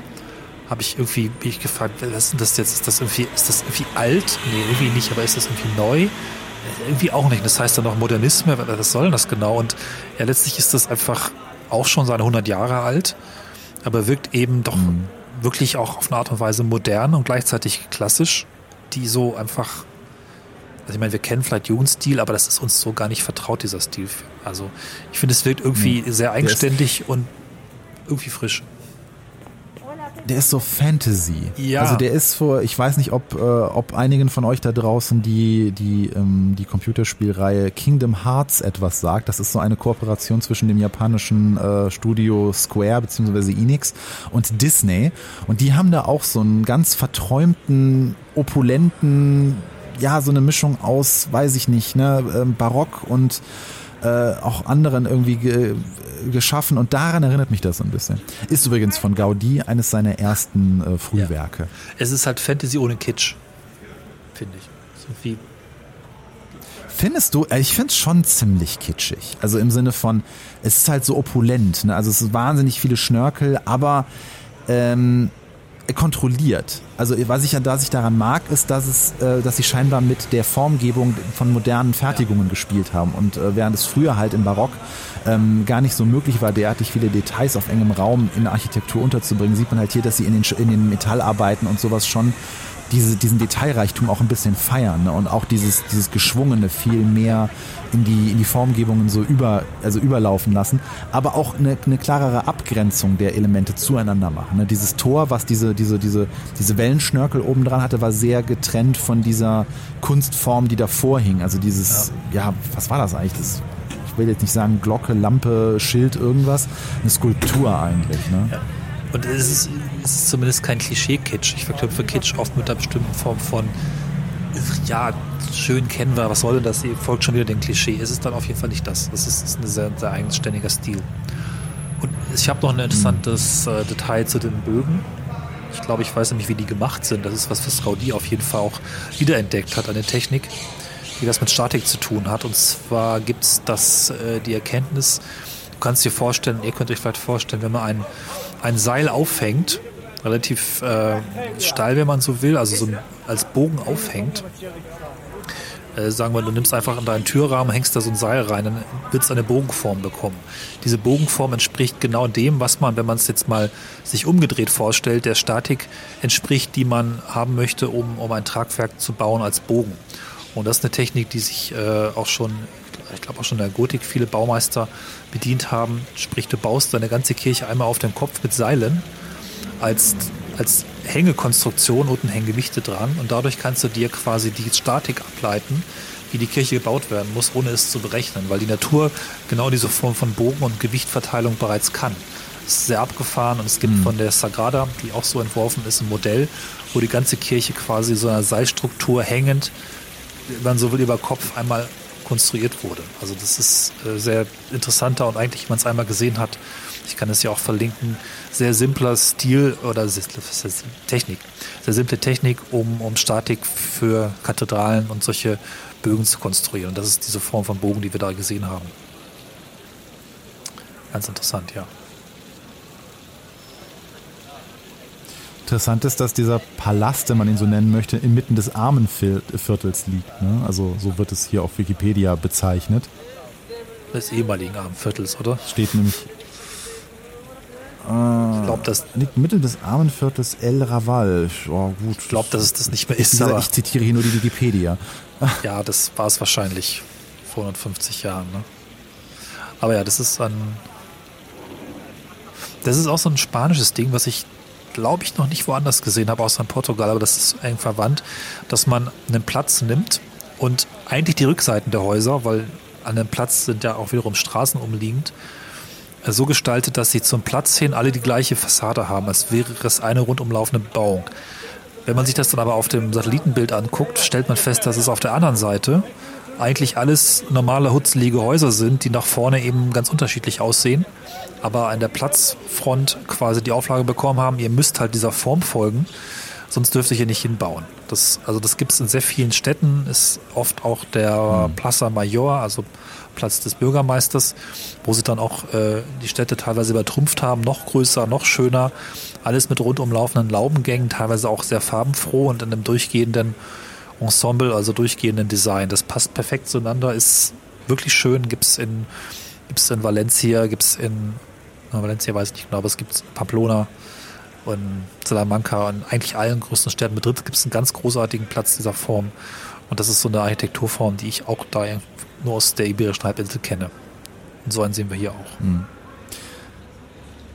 habe ich irgendwie mich gefragt, was ist denn das jetzt? Ist das irgendwie, ist das irgendwie alt? Nee, irgendwie nicht, aber ist das irgendwie neu? Irgendwie auch nicht. Das heißt dann noch Modernismus, was soll denn das genau? Und ja, letztlich ist das einfach auch schon seine 100 Jahre alt, aber wirkt eben doch mhm. wirklich auch auf eine Art und Weise modern und gleichzeitig klassisch, die so einfach, also ich meine, wir kennen vielleicht Jugendstil, aber das ist uns so gar nicht vertraut, dieser Stil. Also ich finde, es wirkt irgendwie mhm. sehr eigenständig und irgendwie frisch der ist so Fantasy. Ja. Also der ist vor, ich weiß nicht, ob, äh, ob einigen von euch da draußen die, die, ähm, die Computerspielreihe Kingdom Hearts etwas sagt. Das ist so eine Kooperation zwischen dem japanischen äh, Studio Square bzw. Enix und Disney. Und die haben da auch so einen ganz verträumten, opulenten, ja, so eine Mischung aus, weiß ich nicht, ne, ähm, Barock und äh, auch anderen irgendwie ge geschaffen und daran erinnert mich das so ein bisschen. Ist übrigens von Gaudi eines seiner ersten äh, Frühwerke. Ja. Es ist halt Fantasy ohne Kitsch, finde ich. So wie Findest du, äh, ich finde es schon ziemlich kitschig. Also im Sinne von, es ist halt so opulent. Ne? Also es ist wahnsinnig viele Schnörkel, aber ähm, kontrolliert. Also was ich dass ich daran mag, ist, dass es, äh, dass sie scheinbar mit der Formgebung von modernen Fertigungen ja. gespielt haben. Und äh, während es früher halt im Barock ähm, gar nicht so möglich war, derartig viele Details auf engem Raum in der Architektur unterzubringen, sieht man halt hier, dass sie in den, in den Metallarbeiten und sowas schon diese, diesen Detailreichtum auch ein bisschen feiern ne? und auch dieses, dieses Geschwungene viel mehr in die, in die Formgebungen so über, also überlaufen lassen, aber auch eine, eine klarere Abgrenzung der Elemente zueinander machen. Ne? Dieses Tor, was diese, diese, diese, diese Wellenschnörkel oben dran hatte, war sehr getrennt von dieser Kunstform, die davor hing. Also dieses, ja, ja was war das eigentlich? Das, ich will jetzt nicht sagen Glocke, Lampe, Schild, irgendwas. Eine Skulptur eigentlich. Ne? Ja. Und es ist, es ist zumindest kein Klischee-Kitsch. Ich verknüpfe Kitsch oft mit einer bestimmten Form von, ja, schön kennen wir, was soll denn das? Ihr folgt schon wieder dem Klischee. Es ist dann auf jeden Fall nicht das. Es ist, ist ein sehr, sehr eigenständiger Stil. Und ich habe noch ein interessantes äh, Detail zu den Bögen. Ich glaube, ich weiß nämlich, wie die gemacht sind. Das ist was, was Gaudi auf jeden Fall auch wiederentdeckt hat, eine Technik, die was mit Statik zu tun hat. Und zwar gibt es das, äh, die Erkenntnis, du kannst dir vorstellen, ihr könnt euch vielleicht vorstellen, wenn man ein ein Seil aufhängt, relativ äh, steil, wenn man so will, also so als Bogen aufhängt. Äh, sagen wir, du nimmst einfach in deinen Türrahmen, hängst da so ein Seil rein, dann wird es eine Bogenform bekommen. Diese Bogenform entspricht genau dem, was man, wenn man es jetzt mal sich umgedreht vorstellt, der Statik entspricht, die man haben möchte, um, um ein Tragwerk zu bauen als Bogen. Und das ist eine Technik, die sich äh, auch schon ich glaube auch schon in der Gotik viele Baumeister bedient haben. Sprich, du baust deine ganze Kirche einmal auf den Kopf mit Seilen als, als Hängekonstruktion, unten hängen Gewichte dran und dadurch kannst du dir quasi die Statik ableiten, wie die Kirche gebaut werden muss, ohne es zu berechnen, weil die Natur genau diese Form von Bogen- und Gewichtverteilung bereits kann. ist sehr abgefahren und es gibt mhm. von der Sagrada, die auch so entworfen ist, ein Modell, wo die ganze Kirche quasi so einer Seilstruktur hängend, wenn man so will, über Kopf einmal konstruiert wurde. Also das ist äh, sehr interessanter und eigentlich, wenn man es einmal gesehen hat, ich kann es ja auch verlinken, sehr simpler Stil oder Technik, sehr simple Technik, um, um Statik für Kathedralen und solche Bögen zu konstruieren. Und das ist diese Form von Bogen, die wir da gesehen haben. Ganz interessant, ja. Interessant ist, dass dieser Palast, wenn man ihn so nennen möchte, inmitten des Armenviertels liegt. Ne? Also so wird es hier auf Wikipedia bezeichnet. Des ehemaligen Armenviertels, oder? Steht nämlich. Äh, ich glaube, das liegt mitten des Armenviertels El Raval. Oh, gut. Ich glaube, dass es das nicht mehr ist. Dieser, ich zitiere hier nur die Wikipedia. ja, das war es wahrscheinlich vor 150 Jahren. Ne? Aber ja, das ist ein. Das ist auch so ein spanisches Ding, was ich glaube ich, noch nicht woanders gesehen habe, außer in Portugal, aber das ist eng verwandt, dass man einen Platz nimmt und eigentlich die Rückseiten der Häuser, weil an dem Platz sind ja auch wiederum Straßen umliegend, so gestaltet, dass sie zum Platz hin alle die gleiche Fassade haben, als wäre es eine rundumlaufende Bauung. Wenn man sich das dann aber auf dem Satellitenbild anguckt, stellt man fest, dass es auf der anderen Seite eigentlich alles normale hutzlige Häuser sind, die nach vorne eben ganz unterschiedlich aussehen, aber an der Platzfront quasi die Auflage bekommen haben, ihr müsst halt dieser Form folgen, sonst dürft ihr hier nicht hinbauen. Das, also das gibt es in sehr vielen Städten, ist oft auch der mhm. Plaza Mayor, also Platz des Bürgermeisters, wo sie dann auch äh, die Städte teilweise übertrumpft haben, noch größer, noch schöner, alles mit rundum laufenden Laubengängen, teilweise auch sehr farbenfroh und in einem durchgehenden Ensemble, also durchgehenden Design. Das passt perfekt zueinander, ist wirklich schön. Gibt es in, gibt's in Valencia, gibt es in Valencia weiß ich nicht genau, aber es gibt Pamplona und Salamanca und eigentlich allen größten Städten. Madrid gibt es einen ganz großartigen Platz dieser Form. Und das ist so eine Architekturform, die ich auch da nur aus der Iberischen Halbinsel kenne. Und so einen sehen wir hier auch. Mhm.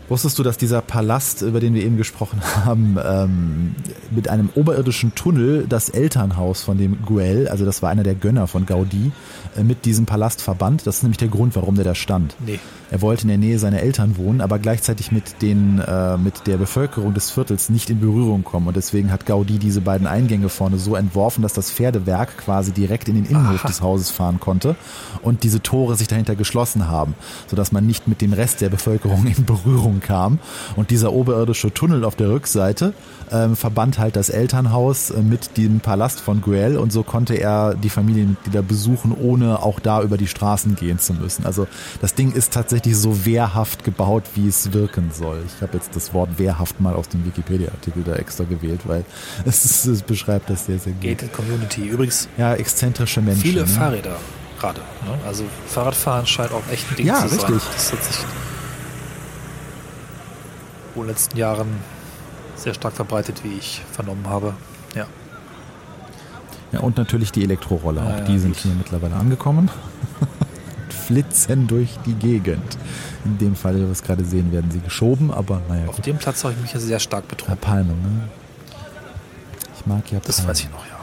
Wusstest du, dass dieser Palast, über den wir eben gesprochen [LAUGHS] haben, ähm, mit einem oberirdischen Tunnel das Elternhaus von dem Guel, also das war einer der Gönner von Gaudi, äh, mit diesem Palast verband? Das ist nämlich der Grund, warum der da stand. Nee. Er wollte in der Nähe seiner Eltern wohnen, aber gleichzeitig mit den äh, mit der Bevölkerung des Viertels nicht in Berührung kommen. Und deswegen hat Gaudi diese beiden Eingänge vorne so entworfen, dass das Pferdewerk quasi direkt in den Innenhof Aha. des Hauses fahren konnte und diese Tore sich dahinter geschlossen haben, sodass man nicht mit dem Rest der Bevölkerung in Berührung kam. Und dieser oberirdische Tunnel auf der Rückseite ähm, verband halt das Elternhaus äh, mit dem Palast von Guel und so konnte er die Familienmitglieder besuchen, ohne auch da über die Straßen gehen zu müssen. Also das Ding ist tatsächlich tatsächlich so wehrhaft gebaut, wie es wirken soll. Ich habe jetzt das Wort wehrhaft mal aus dem Wikipedia-Artikel da extra gewählt, weil [LAUGHS] es, es, beschreibt das sehr, sehr gut. Gated Community. Übrigens. Ja, exzentrische Menschen. Viele ne? Fahrräder gerade. Ne? Also Fahrradfahren scheint auch echt ein Ding ja, zu sein. Ja, richtig. Das hat sich in den letzten Jahren sehr stark verbreitet, wie ich vernommen habe. Ja. Ja, und natürlich die Elektroroller. Auch ja, die sind gut. hier mittlerweile angekommen. [LAUGHS] flitzen durch die Gegend. In dem Fall, wie wir es gerade sehen, werden sie geschoben, aber naja. Auf gut. dem Platz habe ich mich ja sehr stark betroffen. Ja, Palmen, ne? Ich mag ja Palmen. Das weiß ich noch, ja.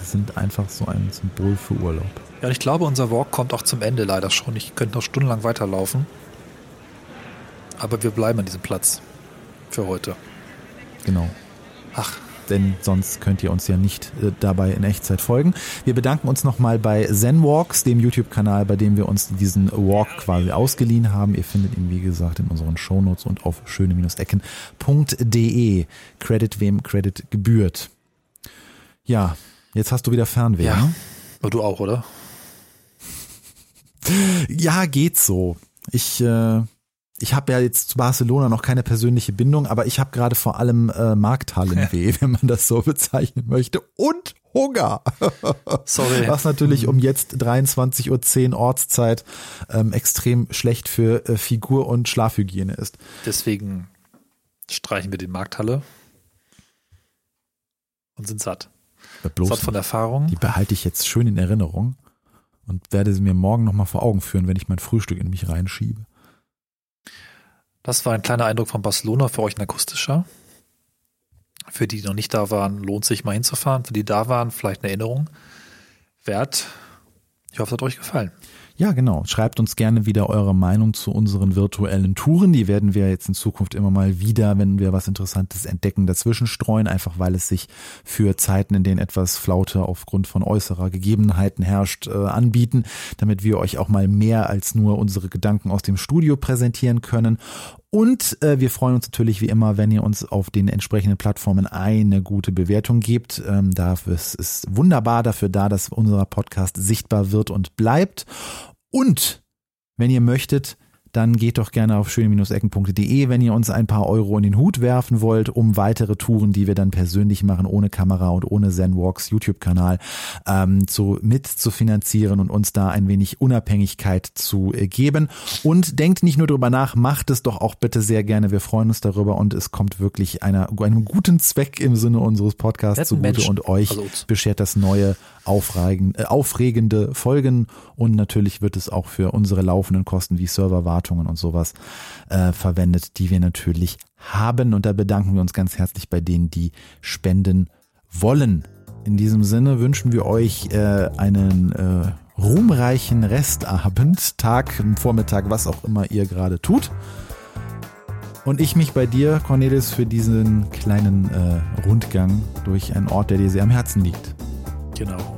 Sie sind einfach so ein Symbol für Urlaub. Ja, und ich glaube, unser Walk kommt auch zum Ende leider schon. Ich könnte noch stundenlang weiterlaufen. Aber wir bleiben an diesem Platz. Für heute. Genau. Ach, denn sonst könnt ihr uns ja nicht äh, dabei in Echtzeit folgen. Wir bedanken uns nochmal bei ZenWalks, dem YouTube-Kanal, bei dem wir uns diesen Walk quasi ausgeliehen haben. Ihr findet ihn, wie gesagt, in unseren Shownotes und auf schöne-ecken.de. Credit wem Credit gebührt. Ja, jetzt hast du wieder Fernweh. Ja, ne? aber du auch, oder? ja, geht so. Ich äh, ich habe ja jetzt zu Barcelona noch keine persönliche Bindung, aber ich habe gerade vor allem äh, Markthallenweh, [LAUGHS] wenn man das so bezeichnen möchte, und Hunger. [LAUGHS] Sorry. Was natürlich um jetzt 23.10 Uhr Ortszeit ähm, extrem schlecht für äh, Figur- und Schlafhygiene ist. Deswegen streichen wir die Markthalle und sind satt. Bloß satt von Erfahrung. Die behalte ich jetzt schön in Erinnerung und werde sie mir morgen nochmal vor Augen führen, wenn ich mein Frühstück in mich reinschiebe. Das war ein kleiner Eindruck von Barcelona für euch ein akustischer. Für die, die noch nicht da waren, lohnt sich mal hinzufahren. Für die da waren, vielleicht eine Erinnerung wert. Ich hoffe, es hat euch gefallen. Ja, genau. Schreibt uns gerne wieder eure Meinung zu unseren virtuellen Touren. Die werden wir jetzt in Zukunft immer mal wieder, wenn wir was Interessantes entdecken, dazwischen streuen, einfach weil es sich für Zeiten, in denen etwas Flaute aufgrund von äußerer Gegebenheiten herrscht, äh, anbieten, damit wir euch auch mal mehr als nur unsere Gedanken aus dem Studio präsentieren können. Und äh, wir freuen uns natürlich wie immer, wenn ihr uns auf den entsprechenden Plattformen eine gute Bewertung gebt. Ähm, dafür ist, ist wunderbar dafür da, dass unser Podcast sichtbar wird und bleibt. Und wenn ihr möchtet, dann geht doch gerne auf schöne-ecken.de, wenn ihr uns ein paar Euro in den Hut werfen wollt, um weitere Touren, die wir dann persönlich machen, ohne Kamera und ohne ZenWalks YouTube-Kanal, ähm, zu, mit zu finanzieren und uns da ein wenig Unabhängigkeit zu äh, geben. Und denkt nicht nur drüber nach, macht es doch auch bitte sehr gerne. Wir freuen uns darüber und es kommt wirklich einer, einem guten Zweck im Sinne unseres Podcasts zugute Menschen. und euch also beschert das neue aufregende, äh, aufregende Folgen und natürlich wird es auch für unsere laufenden Kosten wie Serverwartungen und sowas äh, verwendet, die wir natürlich haben. Und da bedanken wir uns ganz herzlich bei denen, die spenden wollen. In diesem Sinne wünschen wir euch äh, einen äh, ruhmreichen Restabend, Tag, Vormittag, was auch immer ihr gerade tut. Und ich mich bei dir, Cornelis, für diesen kleinen äh, Rundgang durch einen Ort, der dir sehr am Herzen liegt. Genau.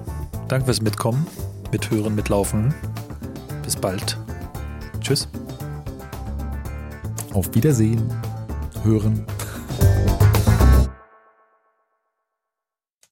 Danke fürs Mitkommen, Mithören, Mitlaufen. Bis bald. Tschüss. Auf Wiedersehen. Hören.